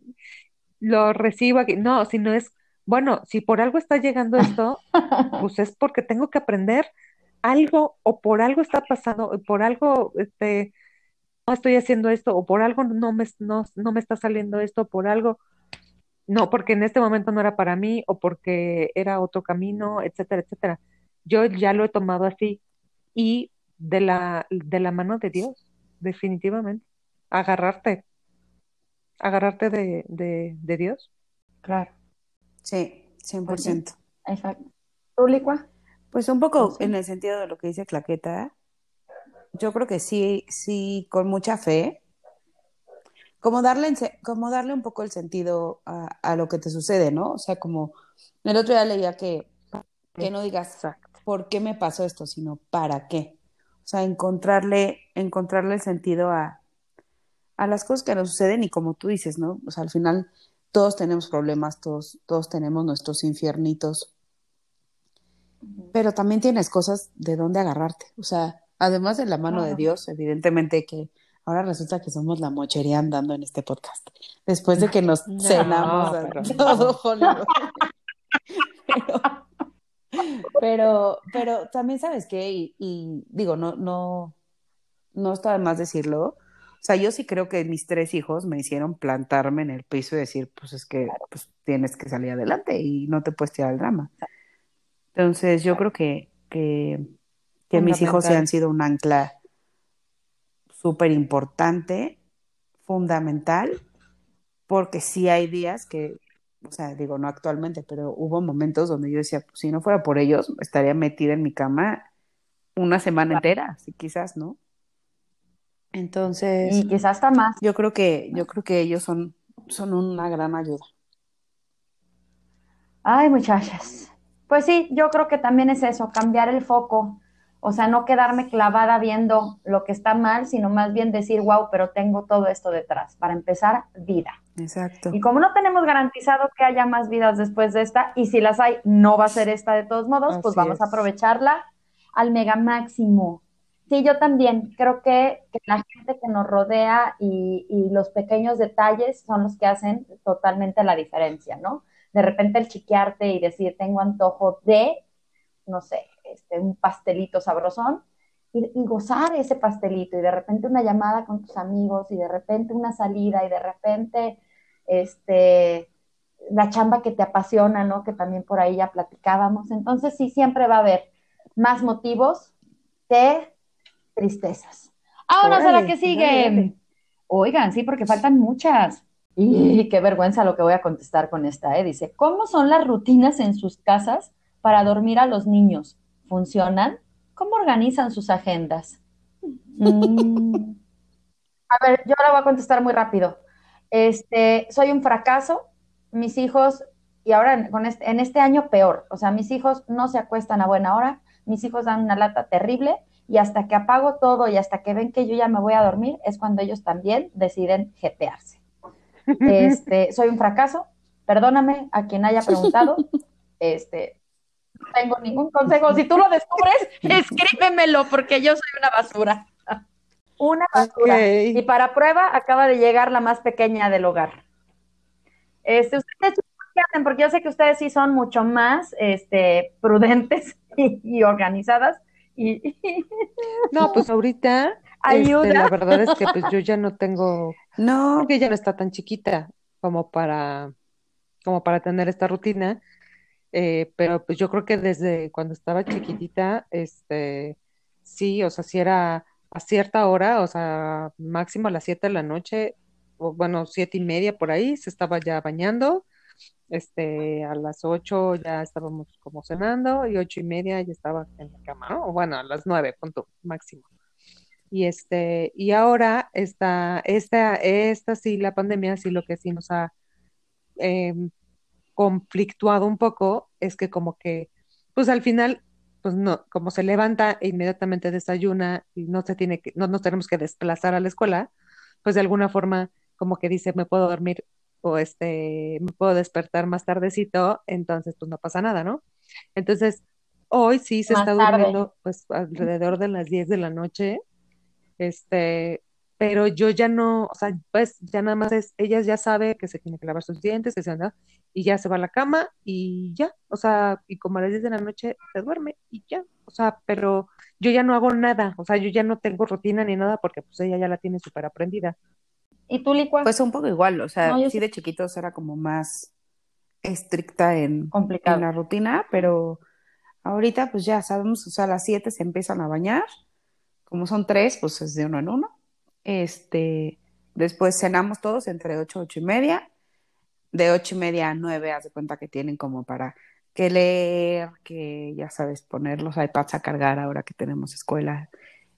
lo recibo aquí. No, sino es, bueno, si por algo está llegando esto, [LAUGHS] pues es porque tengo que aprender algo o por algo está pasando, o por algo este, estoy haciendo esto o por algo no me, no, no me está saliendo esto, por algo, no, porque en este momento no era para mí o porque era otro camino, etcétera, etcétera. Yo ya lo he tomado así y de la, de la mano de Dios, definitivamente. Agarrarte, agarrarte de, de, de Dios. Claro, sí, 100%. exacto. ¿Tú? Pues un poco Pues sí. en el sentido de lo que dice Claqueta, yo creo que sí, sí, con mucha fe, como darle, como darle un poco el sentido a, a lo que te sucede, ¿no? O sea, como el otro día leía que, que no digas por qué me pasó esto, sino para qué. O sea, encontrarle, encontrarle el sentido a, a las cosas que nos suceden y como tú dices, ¿no? O sea, al final todos tenemos problemas, todos, todos tenemos nuestros infiernitos, pero también tienes cosas de dónde agarrarte. O sea, además de la mano de. Dios, evidentemente que ahora resulta que somos la mochería andando en este podcast. Después de que nos [LAUGHS] No, cenamos a pero- todo [LAUGHS] Hollywood. Pero, [LAUGHS] pero, pero también sabes qué, y, y digo, no, no, no está de más decirlo. O sea, yo sí creo que mis tres hijos me hicieron plantarme en el piso y decir, pues es que pues, tienes que salir adelante y no te puedes tirar el drama. Entonces, yo creo que, que, que mis hijos Fundamental. han sido un ancla súper importante, fundamental, porque sí hay días que, o sea, digo, no actualmente, pero hubo momentos donde yo decía, pues, si no fuera por ellos, estaría metida en mi cama una semana entera, sí, quizás, ¿no? Entonces, Y quizás hasta más. yo creo que, yo creo que ellos son, son una gran ayuda. Ay, muchachas. Pues sí, yo creo que también es eso, cambiar el foco. O sea, no quedarme clavada viendo lo que está mal, sino más bien decir, wow, pero tengo todo esto detrás. Para empezar, vida. Exacto. Y como no tenemos garantizado que haya más vidas después de esta, y si las hay, no va a ser esta de todos modos, pues vamos a aprovecharla al mega máximo. Sí, yo también creo que, que la gente que nos rodea y, y los pequeños detalles son los que hacen totalmente la diferencia, ¿no? De repente el chiquearte y decir, tengo antojo de, no sé, este, un pastelito sabrosón, y, y gozar ese pastelito, y de repente una llamada con tus amigos, y de repente una salida, y de repente este, la chamba que te apasiona, ¿no? Que también por ahí ya platicábamos. Entonces sí, siempre va a haber más motivos que tristezas. Ahora a la que sigue. dale, dale. Oigan, sí, porque faltan muchas. Y [LAUGHS] qué vergüenza lo que voy a contestar con esta, ¿eh? Dice, ¿cómo son las rutinas en sus casas para dormir a los niños? ¿Funcionan? ¿Cómo organizan sus agendas? Mm. A ver, yo la voy a contestar muy rápido. Este, soy un fracaso. Mis hijos, y ahora con este, en este año peor, o sea, mis hijos no se acuestan a buena hora, mis hijos dan una lata terrible y hasta que apago todo y hasta que ven que yo ya me voy a dormir es cuando ellos también deciden jetearse. [LAUGHS] Este, soy un fracaso, perdóname a quien haya preguntado, [LAUGHS] este, No tengo ningún consejo. Si tú lo descubres, [LAUGHS] escríbemelo porque yo soy una basura. [LAUGHS] Una basura. Y para prueba acaba de llegar la más pequeña del hogar. Este, ustedes qué hacen? Porque yo sé que ustedes sí son mucho más este, prudentes [LAUGHS] y, organizadas. Y... No, pues ahorita este, la verdad es que pues yo ya no tengo, no, porque ella no está tan chiquita como para, como para tener esta rutina. Eh, pero pues yo creo que desde cuando estaba chiquitita, este, sí, o sea, si era a cierta hora, o sea, máximo a las siete de la noche, o bueno, siete y media por ahí, se estaba ya bañando, este, a las ocho ya estábamos como cenando, y ocho y media ya estaba en la cama, ¿no? O bueno, a las nueve, punto máximo. Y este, y ahora esta, esta, esta sí, la pandemia sí lo que sí nos ha em, conflictuado un poco es que como que, pues al final, pues no, como se levanta e inmediatamente desayuna y no se tiene que, no nos tenemos que desplazar a la escuela, pues de alguna forma como que dice, me puedo dormir o este, me puedo despertar más tardecito, entonces pues no pasa nada, ¿no? Entonces, hoy sí se está durmiendo pues alrededor de las 10 de la noche, este, pero yo ya no, o sea, pues ya nada más es, ella ya sabe que se tiene que lavar sus dientes, que se anda, y ya se va a la cama y ya, o sea, y como a las 10 de la noche se duerme y ya, o sea, pero yo ya no hago nada, o sea, yo ya no tengo rutina ni nada porque pues ella ya la tiene súper aprendida. ¿Y tú, Licua? Pues un poco igual, o sea, sí de chiquitos era como más estricta en, en la rutina, pero ahorita pues ya sabemos, o sea, a las 7 se empiezan a bañar, como son tres, pues es de uno en uno, este, después cenamos todos entre ocho, ocho y media. De ocho y media a nueve, haz de cuenta que tienen como para que leer, que ya sabes, poner los iPads a cargar ahora que tenemos escuela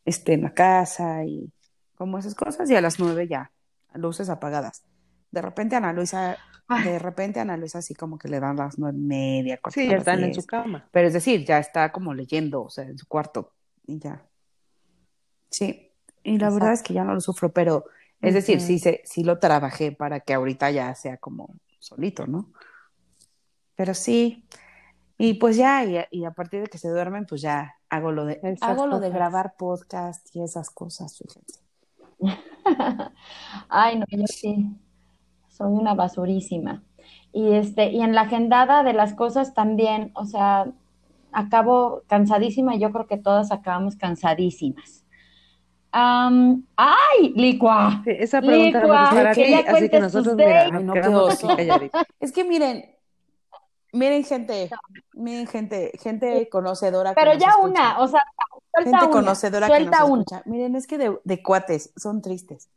este, en la casa y como esas cosas. Y a las nueve ya, luces apagadas. De repente Ana Luisa, de repente Ana Luisa así como que le dan las nueve y media. Sí, ya están en su cama. Pero es decir, ya está como leyendo, o sea, en su cuarto y ya. Sí. Y la verdad es que ya no lo sufro, pero es decir, sí, sí lo trabajé para que ahorita ya sea como solito, ¿no? Pero sí, y pues ya, y, a partir de que se duermen, pues ya hago lo de, hago lo de grabar podcast y esas cosas, fíjense. [LAUGHS] Ay, no, yo sí, soy una basurísima. Y este, y en la agendada de las cosas también, o sea, acabo cansadísima y yo creo que todas acabamos cansadísimas ¡Ay! Licua. esa pregunta licua, para ti, así que nosotros mira, no, Es que miren, miren gente, miren gente, gente conocedora. Pero ya una, o sea, suelta gente conocedora que nos escucha. Miren, es que de, de, cuates son tristes.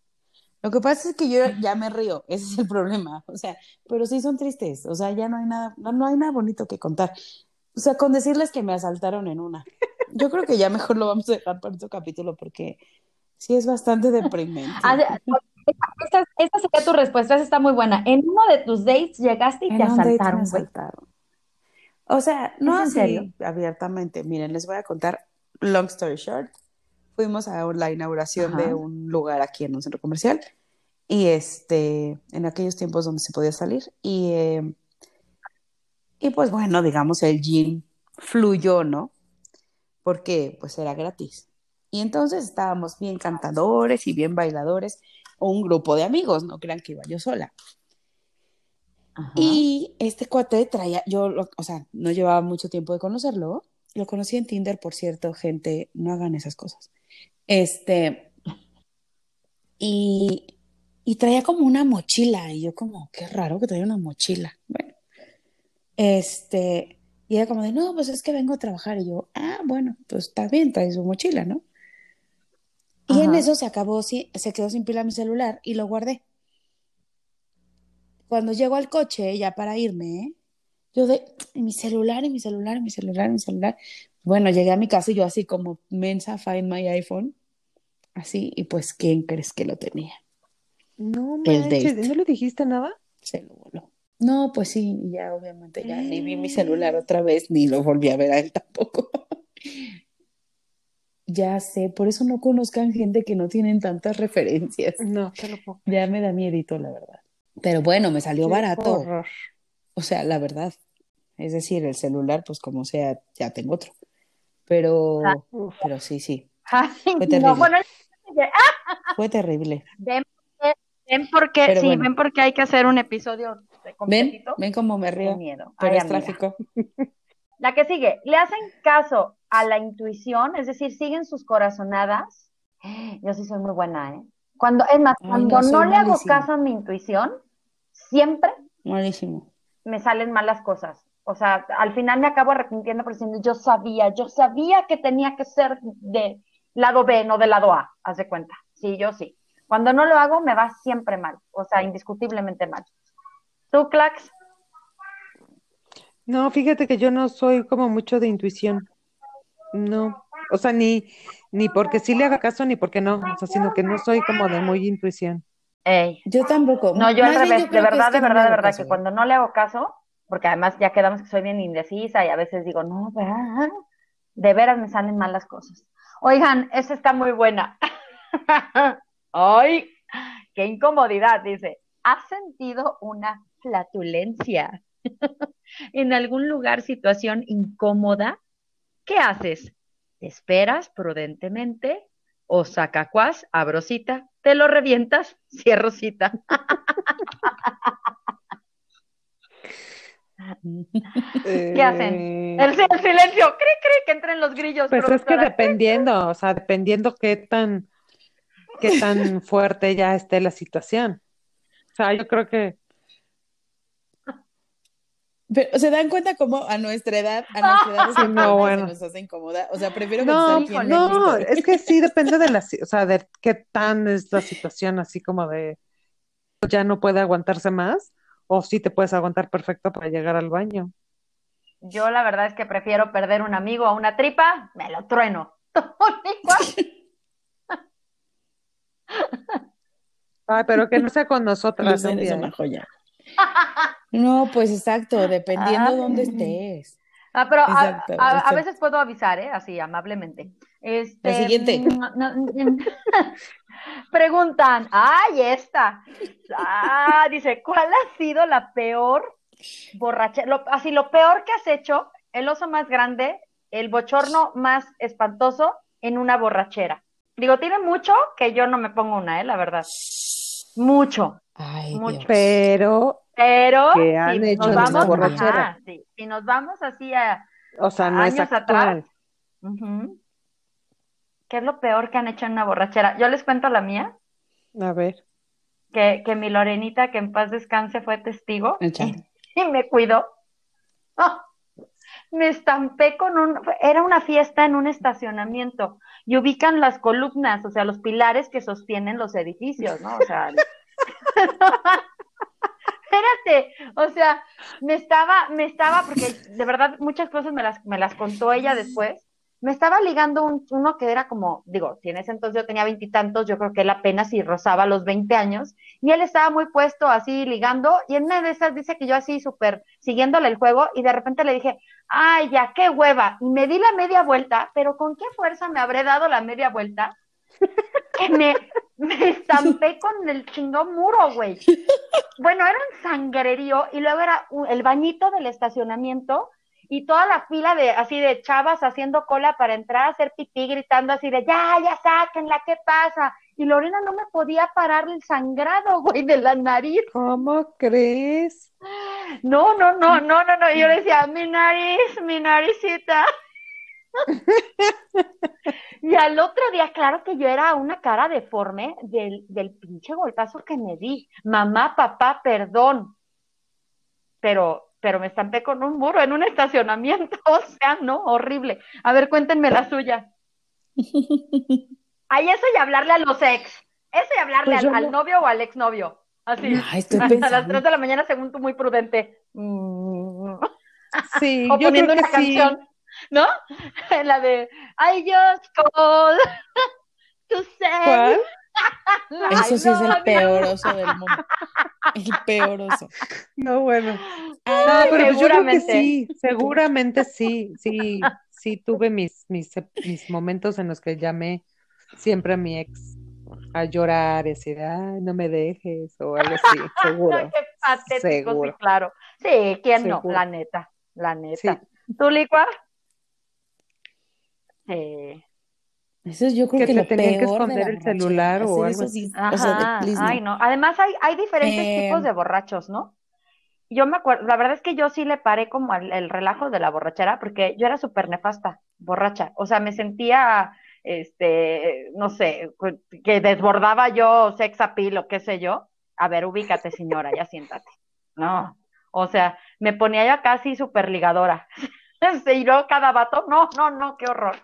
Lo que pasa es que yo ya me río, ese es el problema. O sea, pero sí son tristes. O sea, ya no hay nada, no, no hay nada bonito que contar. O sea, con decirles que me asaltaron en una. Yo creo que ya mejor lo vamos a dejar para otro capítulo porque Sí, es bastante deprimente. esta, esta, sería tu respuesta, esa está muy buena. En uno de tus dates llegaste y te asaltaron, O sea, no así abiertamente. Miren, les voy a contar, long story short, fuimos a la inauguración de un lugar aquí en un centro comercial y este, en aquellos tiempos donde se podía salir y, eh, y pues bueno, digamos, el gym fluyó, ¿no? Porque pues era gratis. Y entonces estábamos bien cantadores y bien bailadores, o un grupo de amigos, no crean que iba yo sola. Y este cuate traía, yo, o sea, no llevaba mucho tiempo de conocerlo, lo conocí en Tinder, por cierto, gente, no hagan esas cosas. Este, y, y traía como una mochila, y yo como, qué raro que traía una mochila. Bueno, este, y era como de, no, pues es que vengo a trabajar, y yo, ah, bueno, pues está bien, trae su mochila, ¿no? Y en eso se acabó, se quedó sin pila mi celular y lo guardé. Cuando llego al coche, ya para irme, yo de mi celular, y mi celular, y mi celular, y mi celular. Bueno, llegué a mi casa y yo así como mensa, find my iPhone. Así, y pues, ¿quién crees que lo tenía? No manches, ¿no le dijiste nada? Se lo voló. No, pues sí, ya obviamente ya ni vi mi celular otra vez, ni lo volví a ver a él tampoco. Ya sé, por eso no conozcan gente que no tienen tantas referencias. No, te lo puedo. Ya me da miedito, la verdad. Pero bueno, me salió barato. O sea, la verdad. Es decir, el celular, pues como sea, ya tengo otro. Pero, Ah, pero sí, sí. Ay, Fue no, terrible. bueno, ¡ah! Fue terrible. ven, ven porque, Pero sí, bueno. ven porque hay que hacer un episodio ¿Ven? ¿Ven cómo me Qué río? miedo. Pero Ay, es amiga. tráfico. [LAUGHS] La que sigue, ¿le hacen caso a la intuición? Es decir, ¿siguen sus corazonadas? [GASPS] Yo sí soy muy buena, ¿eh? Cuando, es más, Ay, cuando no, le hago caso a mi intuición, siempre Malísimo. me salen malas cosas. O sea, al final me acabo arrepintiendo por diciendo, yo sabía, yo sabía que tenía que ser de lado B, no del lado A, haz de cuenta. Sí, yo sí. Cuando no lo hago, me va siempre mal. O sea, indiscutiblemente mal. ¿Tú, Clax? No, fíjate que yo no soy como mucho de intuición. No. O sea, ni, ni porque sí le haga caso ni porque no. O sea, sino que no soy como de muy intuición. Ey. Yo tampoco. No, yo al Más revés, yo de verdad, es que de no verdad, de verdad, que ¿eh? cuando no le hago caso, porque además ya quedamos que soy bien indecisa y a veces digo, no, ¿verdad? De veras me salen mal las cosas. Oigan, esa está muy buena. [LAUGHS] ¡Ay! ¡Qué incomodidad! Dice, ¿has sentido una flatulencia [LAUGHS] en algún lugar, situación incómoda? ¿Qué haces? ¿Te esperas prudentemente? ¿O sacacuás, abro cita? ¿Te lo revientas? [LAUGHS] Cierro cita. ¿Qué hacen? Eh, El, el silencio, cri, cri, que entren los grillos. Pues es que dependiendo, o sea, dependiendo qué tan, qué tan fuerte ya esté la situación. O sea, yo creo que Pero se dan cuenta cómo a nuestra edad, a nuestra edad [LAUGHS] Sí, no, bueno. se nos hace incómoda. O sea, prefiero no, contestar quién es no, es que sí depende de la, o sea, de qué tan es la situación, así como de ya no puede aguantarse más, o sí te puedes aguantar perfecto para llegar al baño. Yo la verdad es que prefiero perder un amigo a una tripa, me lo trueno. [LAUGHS] Ay, pero que no sea con nosotras [LAUGHS] Lucero un es día, una ¿eh? joya. No, pues exacto, dependiendo Ay. dónde [LAUGHS] estés. Ah, pero a, Exacto, a- veces puedo avisar, ¿eh? Así, amablemente. Este, La siguiente. mm, no, [LAUGHS] Preguntan, ay, esta. Ah, dice, ¿cuál ha sido la peor borrachera? Lo- así, lo peor que has hecho, el oso más grande, el bochorno más espantoso en una borrachera. Digo, tiene mucho que yo no me pongo una, ¿eh? La verdad. Mucho. Ay, Mucho. Dios. Pero, Pero ¿Qué han si hecho nos vamos, esta borrachera? ajá, sí, si nos vamos así a o sea, no es años atrás. ¿Qué es lo peor que han hecho en una borrachera? Yo les cuento la mía, A ver. que, que mi Lorenita, que en paz descanse, fue testigo Échale. y [LAUGHS] me cuidó. Ah, me estampé con un, era una fiesta en un estacionamiento y ubican las columnas, o sea, los pilares que sostienen los edificios, ¿no? O sea, [LAUGHS] [LAUGHS] espérate, o sea, me estaba, me estaba, porque de verdad muchas cosas me las, me las contó ella después, me estaba ligando un, uno que era como, digo, si en ese entonces yo tenía veintitantos, yo creo que él apenas si rozaba los 20 años, y él estaba muy puesto así ligando, y en una de esas dice que yo así súper siguiéndole el juego, y de repente le dije, ay, ya, qué hueva, y me di la media vuelta, pero con qué fuerza me habré dado la media vuelta, que me, me estampé con el chingón muro, güey. Bueno, era un sangrerío, y luego era el bañito del estacionamiento, y toda la fila de así de chavas haciendo cola para entrar a hacer pipí, gritando así de ya, ya sáquenla, ¿qué pasa? Y Lorena no me podía parar el sangrado, güey, de la nariz. ¿Cómo crees? No, no, no, no, no, no. Yo le decía, mi nariz, mi naricita. Y al otro día, claro que yo era una cara deforme del, del pinche golpazo que me di. Mamá, papá, perdón. Pero, pero me estampé con un muro en un estacionamiento. [LAUGHS] O sea, no, horrible. A ver, cuéntenme la suya. [LAUGHS] Ay, eso y hablarle a los ex. Eso y hablarle Pues al, no- novio o al exnovio. Así. Ay, estoy a, [LAUGHS] a las pensando. 3 de la mañana, según tú, muy prudente. Mm. Sí, O yo poniendo creo una sí. canción, ¿no? [LAUGHS] La de I just called to say. ¿Cuál? [LAUGHS] Eso sí es el love peor oso del mundo. El peor oso. No, bueno. No, pero pues yo creo que sí, seguramente sí, sí, sí tuve mis, mis, mis momentos en los que llamé siempre a mi ex a llorar y decir, ay, no me dejes, o algo así, [LAUGHS] seguro. Qué patético, sí, seguro. claro. Sí, ¿quién no? La neta. la neta. ¿Tú, Licua? Sí. Eso es yo creo que, que lo tenían que peor esconder la el celular o algo así. sí, o sea, de Ajá, please, ay, no. no. Además, hay, hay diferentes Eh, tipos de borrachos, ¿no? Yo me acuerdo, la verdad es que yo sí le paré como al el relajo de la borrachera, porque yo era súper nefasta, borracha. O sea, me sentía, este, no sé, que desbordaba yo sex appeal o qué sé yo. A ver, ubícate, señora, ya siéntate. No, o sea, me ponía ya casi súper ligadora. Y [LAUGHS] luego cada vato, no, no, no, qué horror.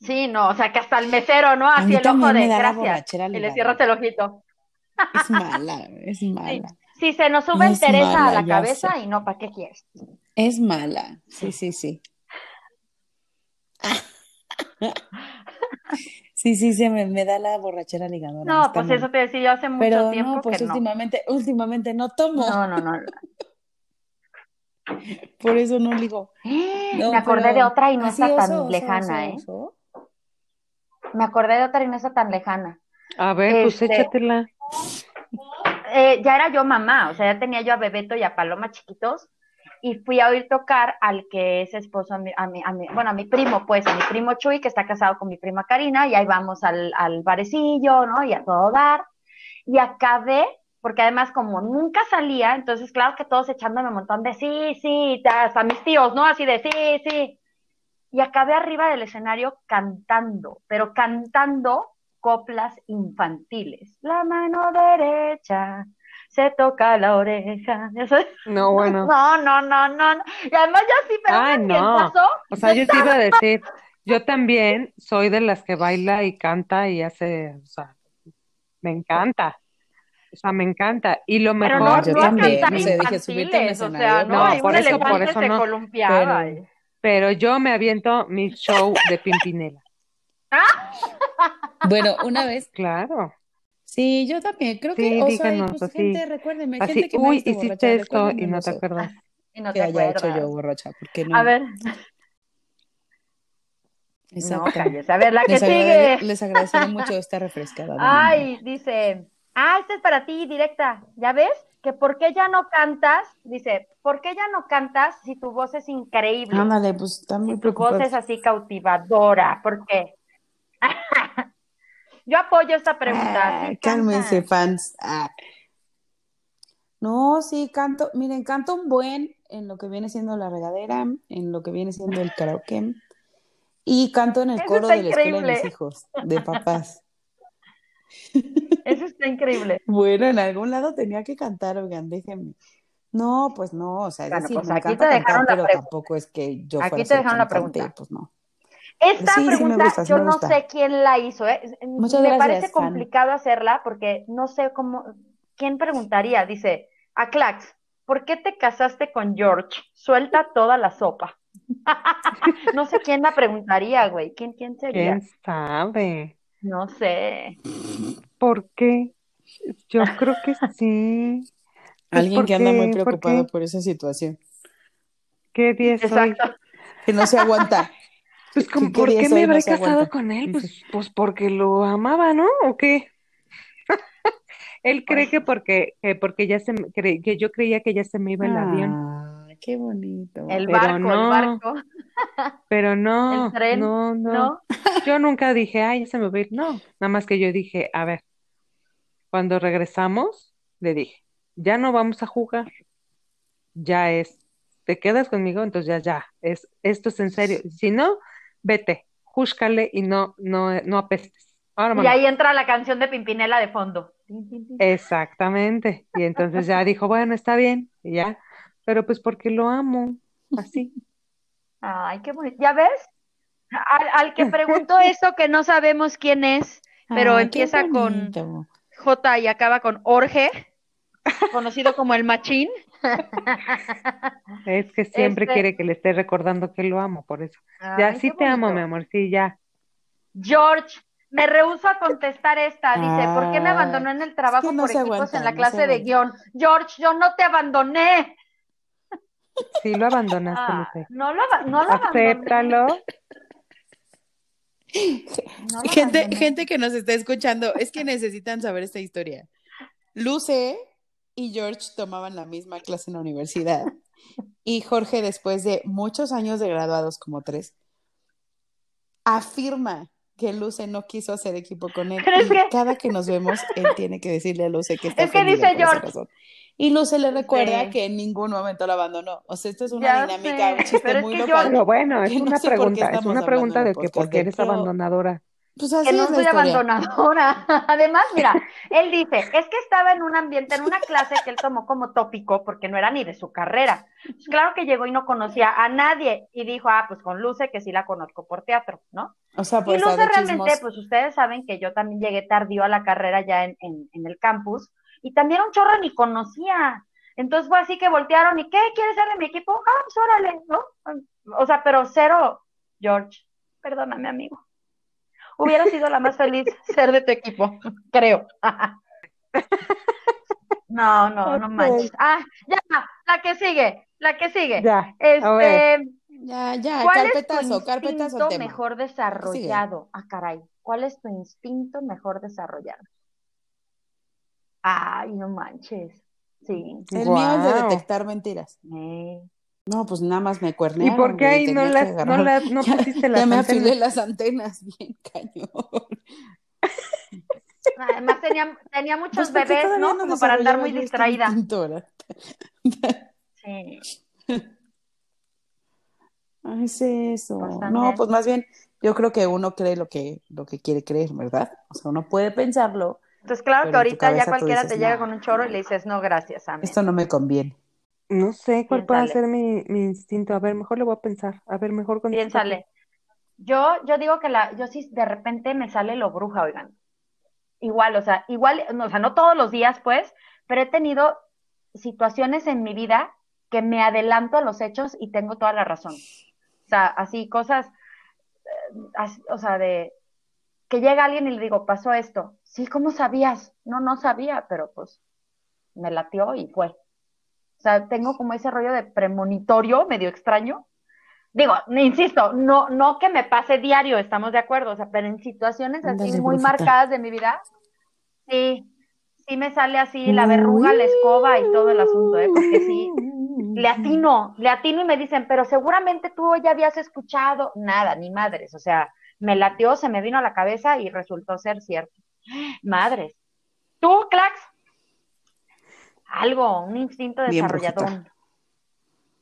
Sí, no, o sea, que hasta el mesero, ¿no? Así el ojo de gracias. Y le cierras el ojito. Es mala, es Sí. mala. Si se nos sube Es Teresa a la cabeza sé. y no, ¿para qué quieres? Es mala. Sí, sí, sí. Sí, sí, se me, me da la borrachera ligadora. No, pues mal. eso te decía yo hace mucho Pero tiempo no, pues que no. últimamente, últimamente no tomo. No, no, no. Por eso no digo. [GASPS] No, Me acordé pero de otra y no está tan oso, oso, lejana, ¿eh? oso. Me acordé de otra y no está tan lejana. A ver, pues Este- échatela. Eh, ya era yo mamá, o sea, ya tenía yo a Bebeto y a Paloma chiquitos y fui a oír tocar al que es esposo a mi, a mi, a mi- bueno, a mi primo, pues, a mi primo Chuy, que está casado con mi prima Karina, y ahí vamos al, al barecillo, ¿no? Y a todo dar. Y acabé, porque además como nunca salía, entonces claro que todos echándome un montón de sí, sí, hasta mis tíos, ¿no? Así de sí, sí. Y acabé arriba del escenario cantando, pero cantando coplas infantiles. La mano derecha se toca la oreja. [LAUGHS] No, bueno. [LAUGHS] No, no, no, no. Y además yo sí, pero Ay, ¿sabes no. qué pasó? O sea, yo te iba a decir, yo también soy de las que baila y canta y hace, o sea, me encanta. O sea, me encanta. Y lo Pero mejor, no, yo no también, cantar o sea, dije, subirte o sea, no, no, por un eso, por eso no. columpiaba. Pero- pero yo me aviento mi show de Pimpinela. [LAUGHS] Bueno, una vez, Claro. sí, yo también, creo Sí, que, o sea, díganos pues así. gente, recuérdeme, Así, gente que me ha uy, borracha, hiciste esto y no te acuerdas. Y no que te haya hecho acuerdas. yo borracha, porque no. A ver, no, Exacto. cállese. A ver, la que Les, agrade- sigue. les agradeceré mucho esta refrescada. [LAUGHS] Ay, dice, ah, esta es para ti, directa. ¿Ya ves? Que por qué ya no cantas, dice, ¿por qué ya no cantas si tu voz es increíble? Ándale, pues están muy Si tu voz es así cautivadora, ¿por qué? [LAUGHS] Yo apoyo esta pregunta. Ah, ¿sí cálmense, fans. Ah. No, sí, canto. Miren, canto un buen en lo que viene siendo la regadera, en lo que viene siendo el karaoke. Y canto en el Eso coro está de la escuela de mis hijos, de papás. Eso está increíble. [LAUGHS] Bueno, en algún lado tenía que cantar, oigan, déjenme. No, pues no, o sea, es Bueno, decir, pues me aquí encanta te dejaron cantar, la pero pregunta. tampoco es que yo Aquí fuera te dejaron la cantante, pregunta. pues no. Esta Sí, sí me pregunta gusta, yo me no sé quién la hizo, ¿eh? Muchas Me gracias, parece complicado hacerla porque no sé cómo, quién preguntaría. Dice, a Clax, ¿por qué te casaste con George? Suelta toda la sopa. [LAUGHS] No sé quién la preguntaría, güey. ¿Quién, quién sería? ¿Quién sabe? No sé. ¿Por qué? Yo creo que sí. Alguien que anda muy preocupado porque- por esa situación, ¿Qué día es hoy? Exacto. que no se aguanta. [LAUGHS] Pues, ¿cómo- ¿Qué ¿por qué me? No habré casado aguanta. con él? Pues, [LAUGHS] pues porque lo amaba, ¿no? ¿O qué? [LAUGHS] Él cree que porque, que porque ya se que yo creía que ya se me iba el avión, Ay, qué bonito. El Pero barco, no. el barco. [LAUGHS] pero no, El tren, no, no. ¿No? Yo nunca dije, ay, ya se me va a ir. No, nada más que yo dije, a ver, cuando regresamos, le dije, ya no vamos a jugar, ya es, te quedas conmigo, entonces ya, ya, es, esto es en serio. Si no, vete, júscale y no, no, no apestes. Ahora, Y ahí entra la canción de Pimpinela de fondo. Exactamente. Y entonces ya dijo, bueno, está bien, y ya, pero pues porque lo amo, así. Ay, qué bonito. ¿Ya ves? Al, al que preguntó [LAUGHS] eso, que no sabemos quién es, pero Ay, qué empieza con. J y acaba con Orge, conocido como el Machín. Es que siempre Este- quiere que le esté recordando que lo amo, por eso. Ya, sí te amo, mi amor, sí, ya. George, me rehúso a contestar esta. Dice, ¿por qué me Ay, abandonó en el trabajo es que no por equipos aguanta, en la clase se de guion? George, yo no te abandoné. Sí lo abandonaste, Ah, Lupe. no lo, no lo. Acéptalo. No lo Gente, abandoné. gente que nos está escuchando, es que necesitan saber esta historia. Luce y George tomaban la misma clase en la universidad. Y Jorge, después de muchos años de graduados, como tres, afirma que Luce no quiso hacer equipo con él. Y cada que nos vemos, él tiene que decirle a Luce que [LAUGHS] está Es que dice George. Y Luce le recuerda que en ningún momento la abandonó. O sea, esto es una dinámica, un chiste muy local. Pero bueno, es una pregunta, es una pregunta de que por qué eres abandonadora. Pues que no soy abandonadora. [LAUGHS] Además, mira, él dice, es que estaba en un ambiente, en una clase que él tomó como tópico, porque no era ni de su carrera. Pues claro que llegó y no conocía a nadie, y dijo, ah, pues con Luce, que sí la conozco por teatro, ¿no? O sea, pues, y Luce realmente, pues ustedes saben que yo también llegué tardío a la carrera ya en, en, el campus, y también un chorro ni conocía. Entonces fue así que voltearon, ¿y qué? ¿Quieres ser de mi equipo? Ah, pues órale, ¿no? O sea, pero cero, George, perdóname, amigo hubiera sido la más feliz ser de tu equipo, creo. [LAUGHS] No, no, no manches. Ah, ya, la que sigue, la que sigue. Ya, este, ya, ya, ¿cuál carpetazo, es tu instinto mejor desarrollado? Ah, caray, ¿cuál es tu instinto mejor desarrollado? Ay, no manches. Sí. El mío es de detectar mentiras. No, pues nada más me cuernearon. ¿Y por qué ahí no, [LAUGHS] las, no, las, no pusiste las ya me afilé las antenas bien [LAUGHS] cañón. Además tenía, tenía [LAUGHS] muchos pues bebés, ¿no? Como para andar muy distraída. sí. Ay, es eso. no, pues más bien, yo creo que uno cree lo que, lo que quiere creer, ¿verdad? O sea, uno puede pensarlo. Entonces, claro que ahorita ya cualquiera te llega con un choro y le dices, no, gracias, a mí. Esto no me conviene. No sé cuál puede ser mi, mi, instinto. A ver, mejor le voy a pensar. A ver, mejor con Piénsale. Yo, yo digo que la, yo sí de repente me sale lo bruja, oigan. Igual, o sea, igual, o sea, no todos los días, pues, pero he tenido situaciones en mi vida que me adelanto a los hechos y tengo toda la razón. O sea, así cosas, eh, o sea, de que llega alguien y le digo, pasó esto. Sí, ¿cómo sabías? No, no sabía, pero pues me latió y fue. O sea, tengo como ese rollo de premonitorio medio extraño. Digo, insisto, no, no que me pase diario, estamos de acuerdo, o sea, pero en situaciones así muy marcadas de mi vida, sí, sí me sale así la verruga, la escoba y todo el asunto, ¿eh? porque sí, le atino, le atino y me dicen, pero seguramente tú ya habías escuchado, nada, ni madres, o sea, me latió, se me vino a la cabeza y resultó ser cierto. [GASPS] Madres. ¿Tú, Clax? Algo, un instinto desarrollador.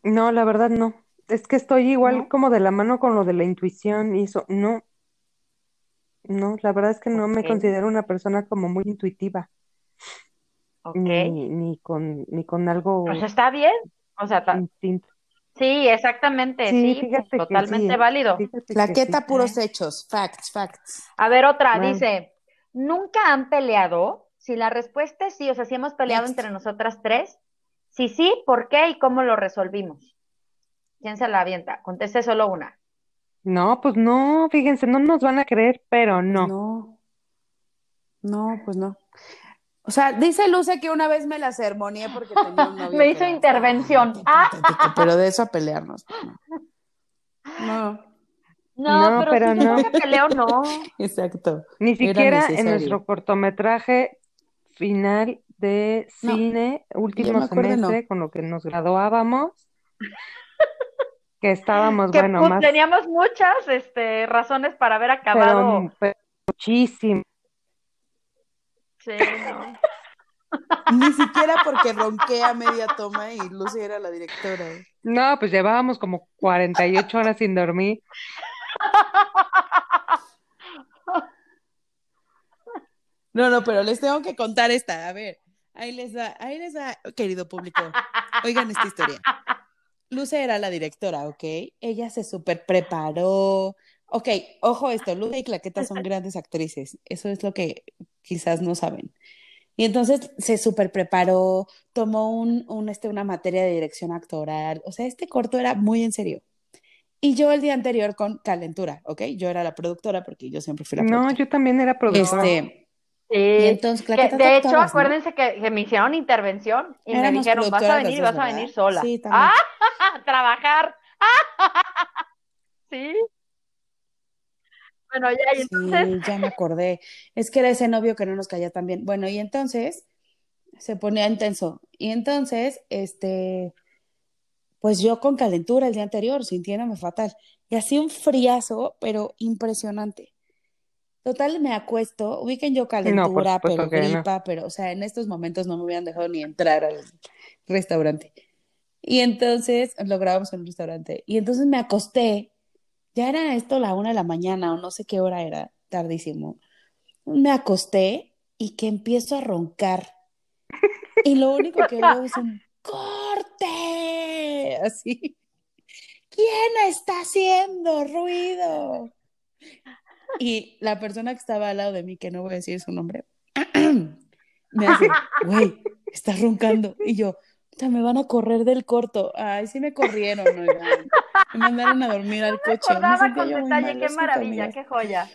No, la verdad no. Es que estoy igual como de la mano con lo de la intuición y eso. No, no, la verdad es que no me considero una persona como muy intuitiva. Ni, ni con, ni con algo. Pues está bien. O sea, instinto. Sí, exactamente, sí, totalmente válido. Plaqueta puros hechos, facts, facts. A ver, otra, dice, ¿nunca han peleado? Si la respuesta es sí, o sea, si hemos peleado entre nosotras tres, si sí, ¿por qué y cómo lo resolvimos? ¿Quién se la avienta? Conteste solo una. No, pues no, fíjense, no nos van a creer, pero no. No. No, pues no. O sea, dice Luce que una vez me la sermoneé porque tenía un [LAUGHS] novio. me hizo intervención. Ah. Pero de eso a pelearnos. No. No, pero, no. Peleo, no. [LAUGHS] Exacto. Ni siquiera en nuestro cortometraje final de cine, último semestre, con lo que nos graduábamos, [LAUGHS] que estábamos, bueno, pues, más... Teníamos muchas este, razones para haber acabado. muchísimo. Sí, no. [LAUGHS] Ni siquiera porque [LAUGHS] ronqué a media toma y Lucy era la directora. No, pues llevábamos como 48 horas sin dormir. No, no, pero les tengo que contar esta. A ver, ahí les va, ahí les va, querido público. Oigan esta historia. Luce era la directora, ¿ok? Ella se súper preparó. Ok, ojo esto, Luce y Claqueta son grandes actrices. Eso es lo que quizás no saben. Y entonces se súper preparó, tomó un, un, este, una materia de dirección actoral. O sea, este corto era muy en serio. Y yo el día anterior con calentura, ¿ok? Yo era la productora porque yo siempre fui la productora. No, yo también era productora. Este, entonces, de hecho, acuérdense que, me hicieron intervención y me dijeron, vas a venir y vas a venir sola. Sí, [LAUGHS] también. ¡Ah! Trabajar. [LAUGHS] sí. Bueno, ya, y entonces... Sí, ya me acordé. Es que era ese novio que no nos caía tan bien. Bueno, y entonces, se ponía intenso. Y entonces, este, pues yo con calentura el día anterior, sintiéndome fatal. Y así un friazo, pero impresionante. Total, me acuesto, ubiquen yo calentura, pero gripa, pero, o sea, en estos momentos no me hubieran dejado ni entrar al restaurante. Y entonces, lo grabamos en un restaurante. Y entonces me acosté, ya era esto la una de la mañana o no sé qué hora era, tardísimo. Me acosté y que empiezo a roncar. Y lo único que veo es un corte, así. ¿Quién está haciendo ruido? Y la persona que estaba al lado de mí, que no voy a decir su nombre, [CLEARS THROAT] me hace, güey, estás roncando. Y yo, me van a correr del corto. Ay, sí me corrieron, oigan. Me mandaron a dormir al coche. Me con detalle, qué maravilla, qué joya.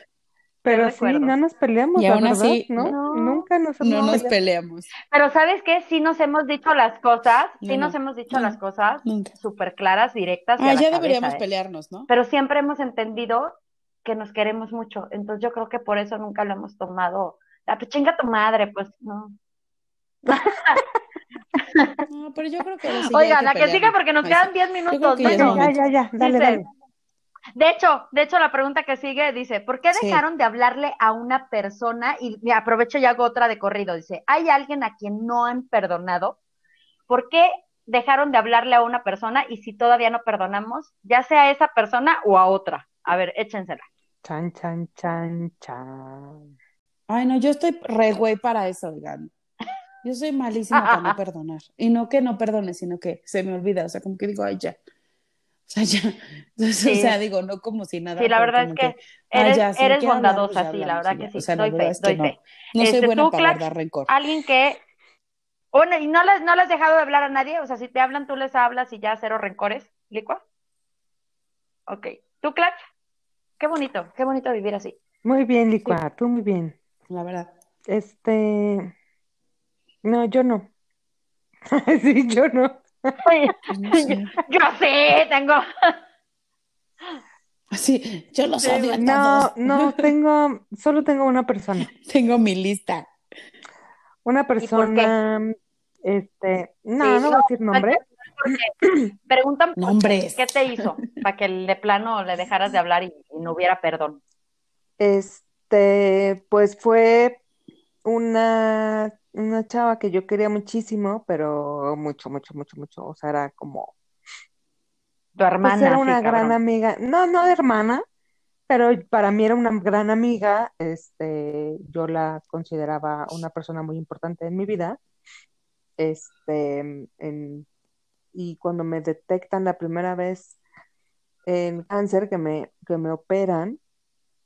Pero sí, no nos peleamos, y aún así, ¿no? Nunca nos, no nos peleamos. Pero ¿sabes qué? Sí nos hemos dicho las cosas, sí nos hemos dicho las cosas súper claras, directas. Ah, ya deberíamos ¿eh? pelearnos, ¿no? Pero siempre hemos entendido que nos queremos mucho. Entonces yo creo que por eso nunca lo hemos tomado. Ah, pues chinga tu madre, pues no. [LAUGHS] no, pero yo creo que Oiga, la que siga porque nos quedan 10 minutos. Ya, ya, ya, ya, dale, dale. De hecho, de hecho, la pregunta que sigue dice, ¿por qué dejaron de hablarle a una persona? Y me aprovecho y hago otra de corrido. Dice, ¿hay alguien a quien no han perdonado? ¿Por qué dejaron de hablarle a una persona y si todavía no perdonamos, ya sea a esa persona o a otra? A ver, échensela. Chan, chan, chan, chan. Ay, no, yo estoy re güey para eso, oigan. Yo soy malísima para no [LAUGHS] perdonar. Y no que no perdone, sino que se me olvida. O sea, como que digo, ay, ya. O sea, ya. [LAUGHS] O sea, digo, no como si nada. Sí, la verdad es que, eres, eres bondadosa, sí, la verdad que sí. O sea, doy fe, doy fe. No, soy este, buena para guardar rencor. Alguien que. Bueno, ¿y no les, no les has dejado de hablar a nadie? O sea, si te hablan, tú les hablas y ya cero rencores, ¿licua? Ok. ¿Tú, Clutch? Qué bonito, qué bonito vivir así. Muy bien, Licua, tú muy bien. La verdad. Este, no, yo no. [LAUGHS] sí, yo no. [LAUGHS] yo, sí, tengo. Sí, yo lo odio a No, no, [LAUGHS] tengo, solo tengo una persona. tengo mi lista. Una persona, este, no, no voy a decir nombre. Preguntan Nombres. qué te hizo para que de plano le dejaras de hablar y, no hubiera perdón. Este, pues fue una, una chava que yo quería muchísimo, pero mucho, mucho, mucho, mucho. O sea, era como. Tu pues hermana. era una gran amiga. No, no de hermana, pero para mí era una gran amiga. Este, yo la consideraba una persona muy importante en mi vida. Este, en y cuando me detectan la primera vez en cáncer, que me, que me operan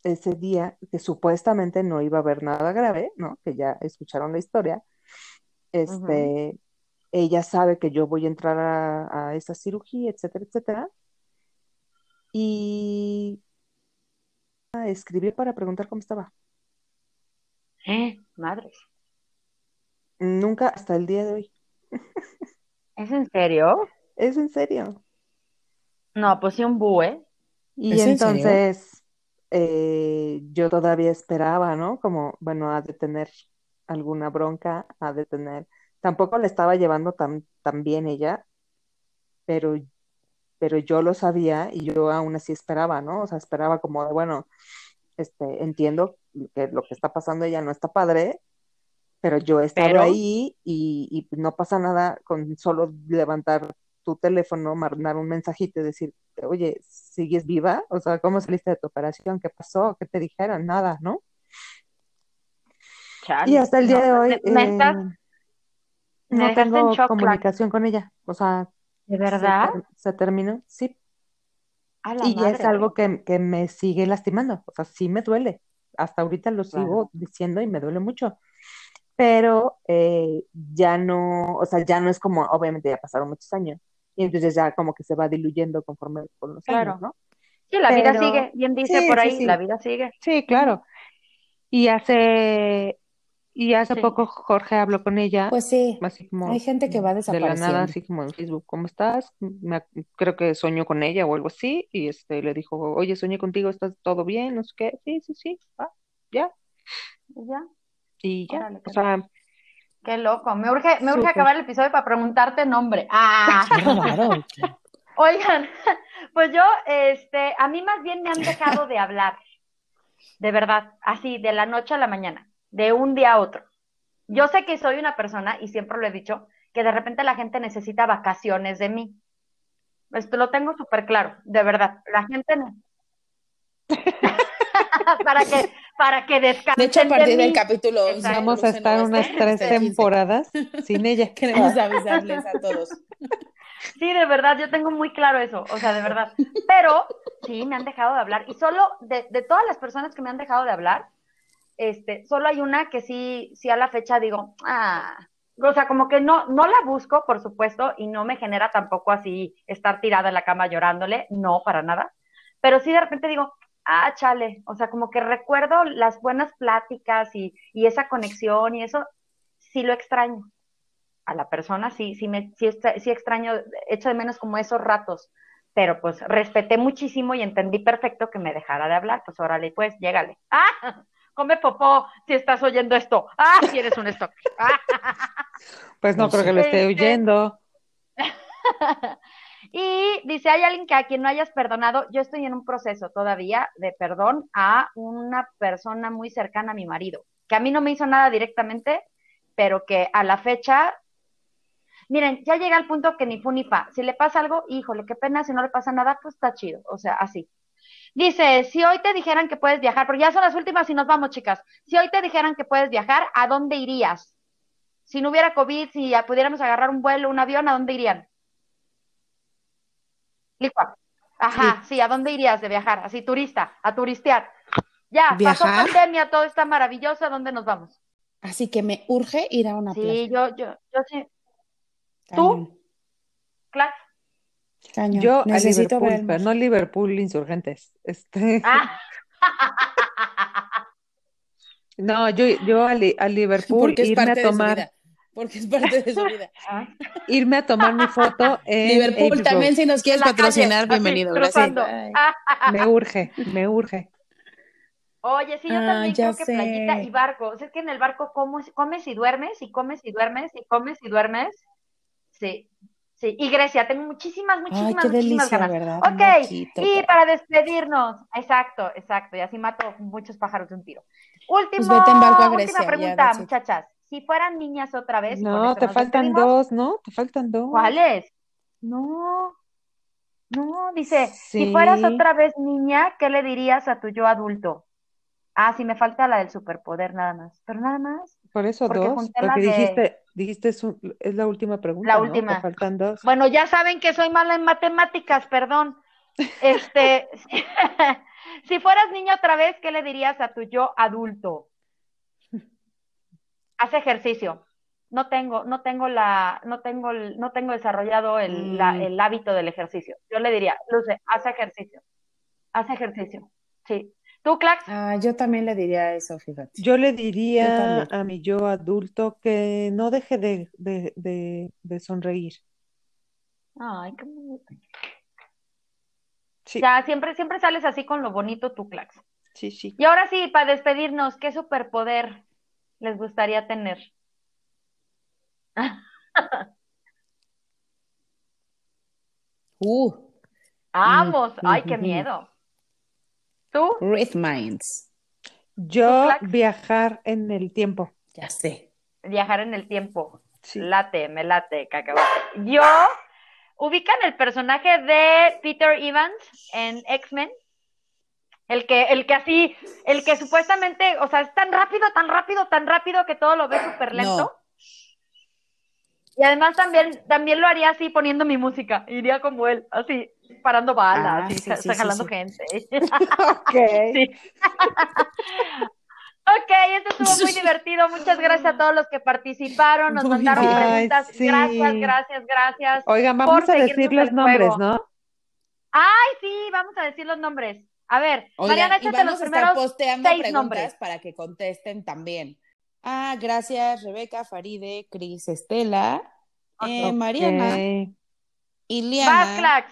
ese día, que supuestamente no iba a haber nada grave, ¿no? Que ya escucharon la historia, este, ella sabe que yo voy a entrar a, esa cirugía, etcétera, etcétera. Y escribí para preguntar cómo estaba. ¿Eh? Madre. Nunca, hasta el día de hoy. [LAUGHS] ¿Es en serio? Es en serio. No, pues sí, un bue. Y entonces eh, yo todavía esperaba, ¿no? Como, bueno, ha de tener alguna bronca, ha de tener. Tampoco le estaba llevando tan, tan bien ella, pero, pero yo lo sabía y yo aún así esperaba, ¿no? O sea, esperaba como de, bueno, este, entiendo que lo que está pasando ella no está padre, pero yo he estado ahí y, no pasa nada con solo levantar tu teléfono, mandar un mensajito y decir, oye, ¿sigues viva? O sea, ¿cómo saliste de tu operación? ¿Qué pasó? ¿Qué te dijeron? Nada, ¿no? y hasta el día de hoy eh, no tengo comunicación con ella. O sea, ¿de verdad? Se, terminó, sí. y es algo que, que, me sigue lastimando. O sea, sí me duele. Hasta ahorita lo sigo diciendo y me duele mucho pero eh, ya no, o sea, ya no es como, obviamente ya pasaron muchos años, y entonces ya como que se va diluyendo conforme con los años, ¿no? Sí, la vida sigue, bien dice por ahí, la vida sigue. Sí, claro. Y hace, y hace poco Jorge habló con ella. Pues sí, así como hay gente que va desapareciendo. De la nada, así como en Facebook, ¿cómo estás? creo que soñó con ella o algo así, y este le dijo, oye, soñé contigo, ¿estás todo bien? No sé qué, sí, sí, sí, ah, ya. Ya. Y ya, o sea, Qué loco. Me urge, me urge acabar el episodio para preguntarte nombre. Ah. [LAUGHS] Oigan, [LAUGHS] pues yo, este, a mí más bien me han dejado de hablar. De verdad, así, de la noche a la mañana, de un día a otro. Yo sé que soy una persona, y siempre lo he dicho, que de repente la gente necesita vacaciones de mí. Esto lo tengo súper claro, de verdad. La gente [LAUGHS] [LAUGHS] para que para que descansen. De hecho, a partir del capítulo vamos a estar unas tres temporadas sin ella. [LAUGHS] Queremos avisarles a todos. Sí, de verdad, yo tengo muy claro eso, o sea, de verdad. Pero sí, me han dejado de hablar. Y solo de, de todas las personas que me han dejado de hablar, este, solo hay una que sí, sí a la fecha digo, ah, o sea, como que no, no la busco, por supuesto, y no me genera tampoco así estar tirada en la cama llorándole, no, para nada. Pero sí de repente digo, ah, chale, o sea, como que recuerdo las buenas pláticas y, y esa conexión y eso, sí lo extraño. A la persona sí, sí, me, sí, sí extraño, echo de menos como esos ratos, pero pues respeté muchísimo y entendí perfecto que me dejara de hablar, pues órale, pues llégale. [LAUGHS] ¡Ah! Come popó si estás oyendo esto. ¡Ah! Si eres un stock. [LAUGHS] Pues no, creo que lo esté este, oyendo. [LAUGHS] y dice, hay alguien que a quien no hayas perdonado, yo estoy en un proceso todavía de perdón a una persona muy cercana a mi marido, que a mí no me hizo nada directamente, pero que a la fecha, miren, ya llega al punto que ni fu ni fa. Si le pasa algo, híjole, qué pena, si no le pasa nada, pues está chido, o sea, así. Dice, si hoy te dijeran que puedes viajar, porque ya son las últimas y nos vamos, chicas. Si hoy te dijeran que puedes viajar, ¿a dónde irías? Si no hubiera COVID, si ya pudiéramos agarrar un vuelo, un avión, ¿a dónde irían? Ajá, sí. ¿a dónde irías de viajar? Así, turista, a turistear. Ya, pasó pandemia, todo está maravilloso, ¿a dónde nos vamos? Así que me urge ir a una playa. Sí, yo, yo, yo sí. ¿Tú? Claro. Yo Necesito a Liverpool, pero no Liverpool insurgentes. Este... [LAUGHS] Ah. [LAUGHS] no, yo, yo a, Liverpool [LAUGHS] irme a tomar. Porque es parte de su vida. [LAUGHS] Ah. irme a tomar mi foto [LAUGHS] en Liverpool también si nos quieres patrocinar, bienvenido. Gracias. Me urge, me urge. Oye, sí, yo ah, también creo que playita y barco. O sea, es que en el barco comes y duermes y comes y duermes y comes y duermes. Sí, Sí, y Grecia, tengo muchísimas, muchísimas, muchísimas ganas. ¿verdad? Ok, y para despedirnos, exacto, exacto, y así mato muchos pájaros de un tiro. Último, pues última pregunta, muchachas. Si fueran niñas otra vez. No, te faltan dos, ¿no? Te faltan dos. ¿Cuáles? No, no, dice, si fueras otra vez niña, ¿qué le dirías a tu yo adulto? Ah, sí, me falta la del superpoder nada más, pero nada más. Por eso dos, porque dijiste, dijiste es, es, la última pregunta. La última. faltan dos. Bueno, ya saben que soy mala en matemáticas, perdón. Este, [LAUGHS] si fueras niño otra vez, ¿qué le dirías a tu yo adulto? Haz ejercicio. No tengo, no tengo la, no tengo, no tengo desarrollado el, mm. el hábito del ejercicio. Yo le diría, Luce, haz ejercicio. Haz ejercicio. Sí. ¿Tú, Clax? Ah, yo también le diría eso, fíjate. Yo le diría a mi yo adulto que no deje de, sonreír. Ay, qué bonito. Sí. Ya, siempre, siempre sales así con lo bonito tú, Clax. Sí, sí. Y ahora sí, para despedirnos, ¿qué superpoder les gustaría tener? [LAUGHS] uh. Vamos, ay, qué miedo. ¿Tú? Read Minds. Yo viajar en el tiempo. Ya sé. Viajar en el tiempo. Late, me late, cacahuate. Yo, ubican el personaje de Peter Evans en X-Men. El que, el que así, el que supuestamente, o sea, es tan rápido, tan rápido, tan rápido que todo lo ve súper lento. Y además también, también lo haría así poniendo mi música. Iría como él, así parando balas, ah, jalando gente. ok. Ok, esto estuvo muy divertido. Muchas gracias a todos los que participaron, nos mandaron preguntas. Gracias, gracias, gracias. Oigan, vamos a decir los nombres, ¿no? Ay, sí, vamos a decir los nombres. A ver, Mariana, échate los primeros posteando seis nombres para que contesten también. Ah, gracias, Rebeca, Faride, Cris, Estela, eh, Mariana, Iliana.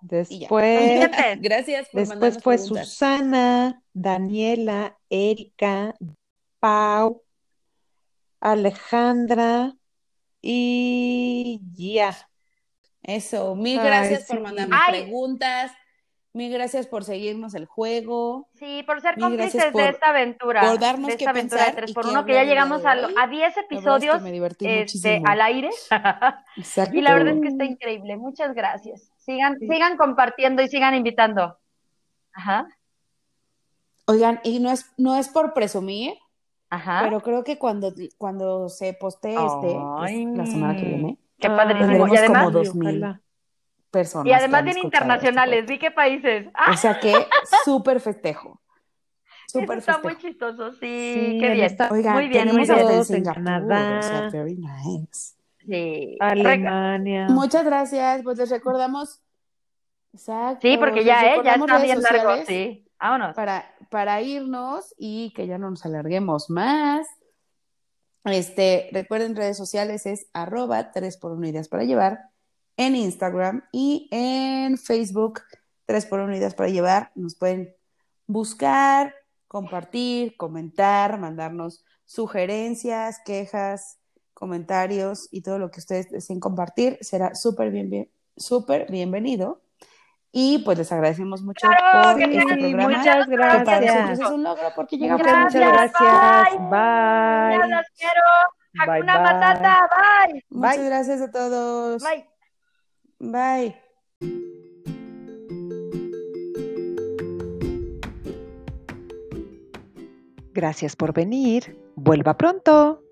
Después, [LAUGHS] gracias después fue Susana, Daniela, Erika, Pau, Alejandra y ya. Eso, mil Ay, gracias por mandarme Ay. preguntas, mil gracias por seguirnos el juego. Sí, por ser cómplices por- de esta aventura. por darnos de que esta aventura de pensar 3 y por que 1 que ya llegamos a, lo- hoy. a 10 La verdad es que episodios me divertí este, al aire. Exacto. [LAUGHS] y la verdad es que está increíble. Muchas gracias. Sigan, sigan compartiendo y sigan invitando. Ajá, Oigan, y no es, no es por presumir, ajá. pero creo que cuando, cuando se postee este, que Ay. es la semana que viene, Qué padrísimo. Y además, como dos mil. ojalá. Personas. y además bien escuchado internacionales. este ¿Vi qué países? Ah. O sea que [LAUGHS] súper festejo. eso Súper está festejo. muy chistoso. Sí, Sí, qué en bien. Oigan, muy bien, muy tenemos bien. en Todos en Singapur, Canadá. o sea, very nice. Sí. Alemania. Muchas gracias, pues les recordamos. Exacto. Sí, porque ya, ¿eh? Ya está bien largo. Sí. Vámonos. Para, para irnos y que ya no nos alarguemos más. Este, recuerden, redes sociales es arroba 3 por 1 ideas para llevar en Instagram y en Facebook 3 por 1 ideas para llevar. Nos pueden buscar, compartir, comentar, mandarnos sugerencias, quejas, comentarios y todo lo que ustedes deseen compartir. Será súper bien, bien, súper bienvenido. Y pues les agradecemos mucho Claro por este sí, programa. muchas que para nosotros gracias. es un logro porque llegamos Muchas, Gracias, gracias. Ya Bye. las quiero. Bye, bye. Matata. Bye. Muchas Bye. gracias a todos. Bye. Bye. Gracias por venir. Vuelva pronto.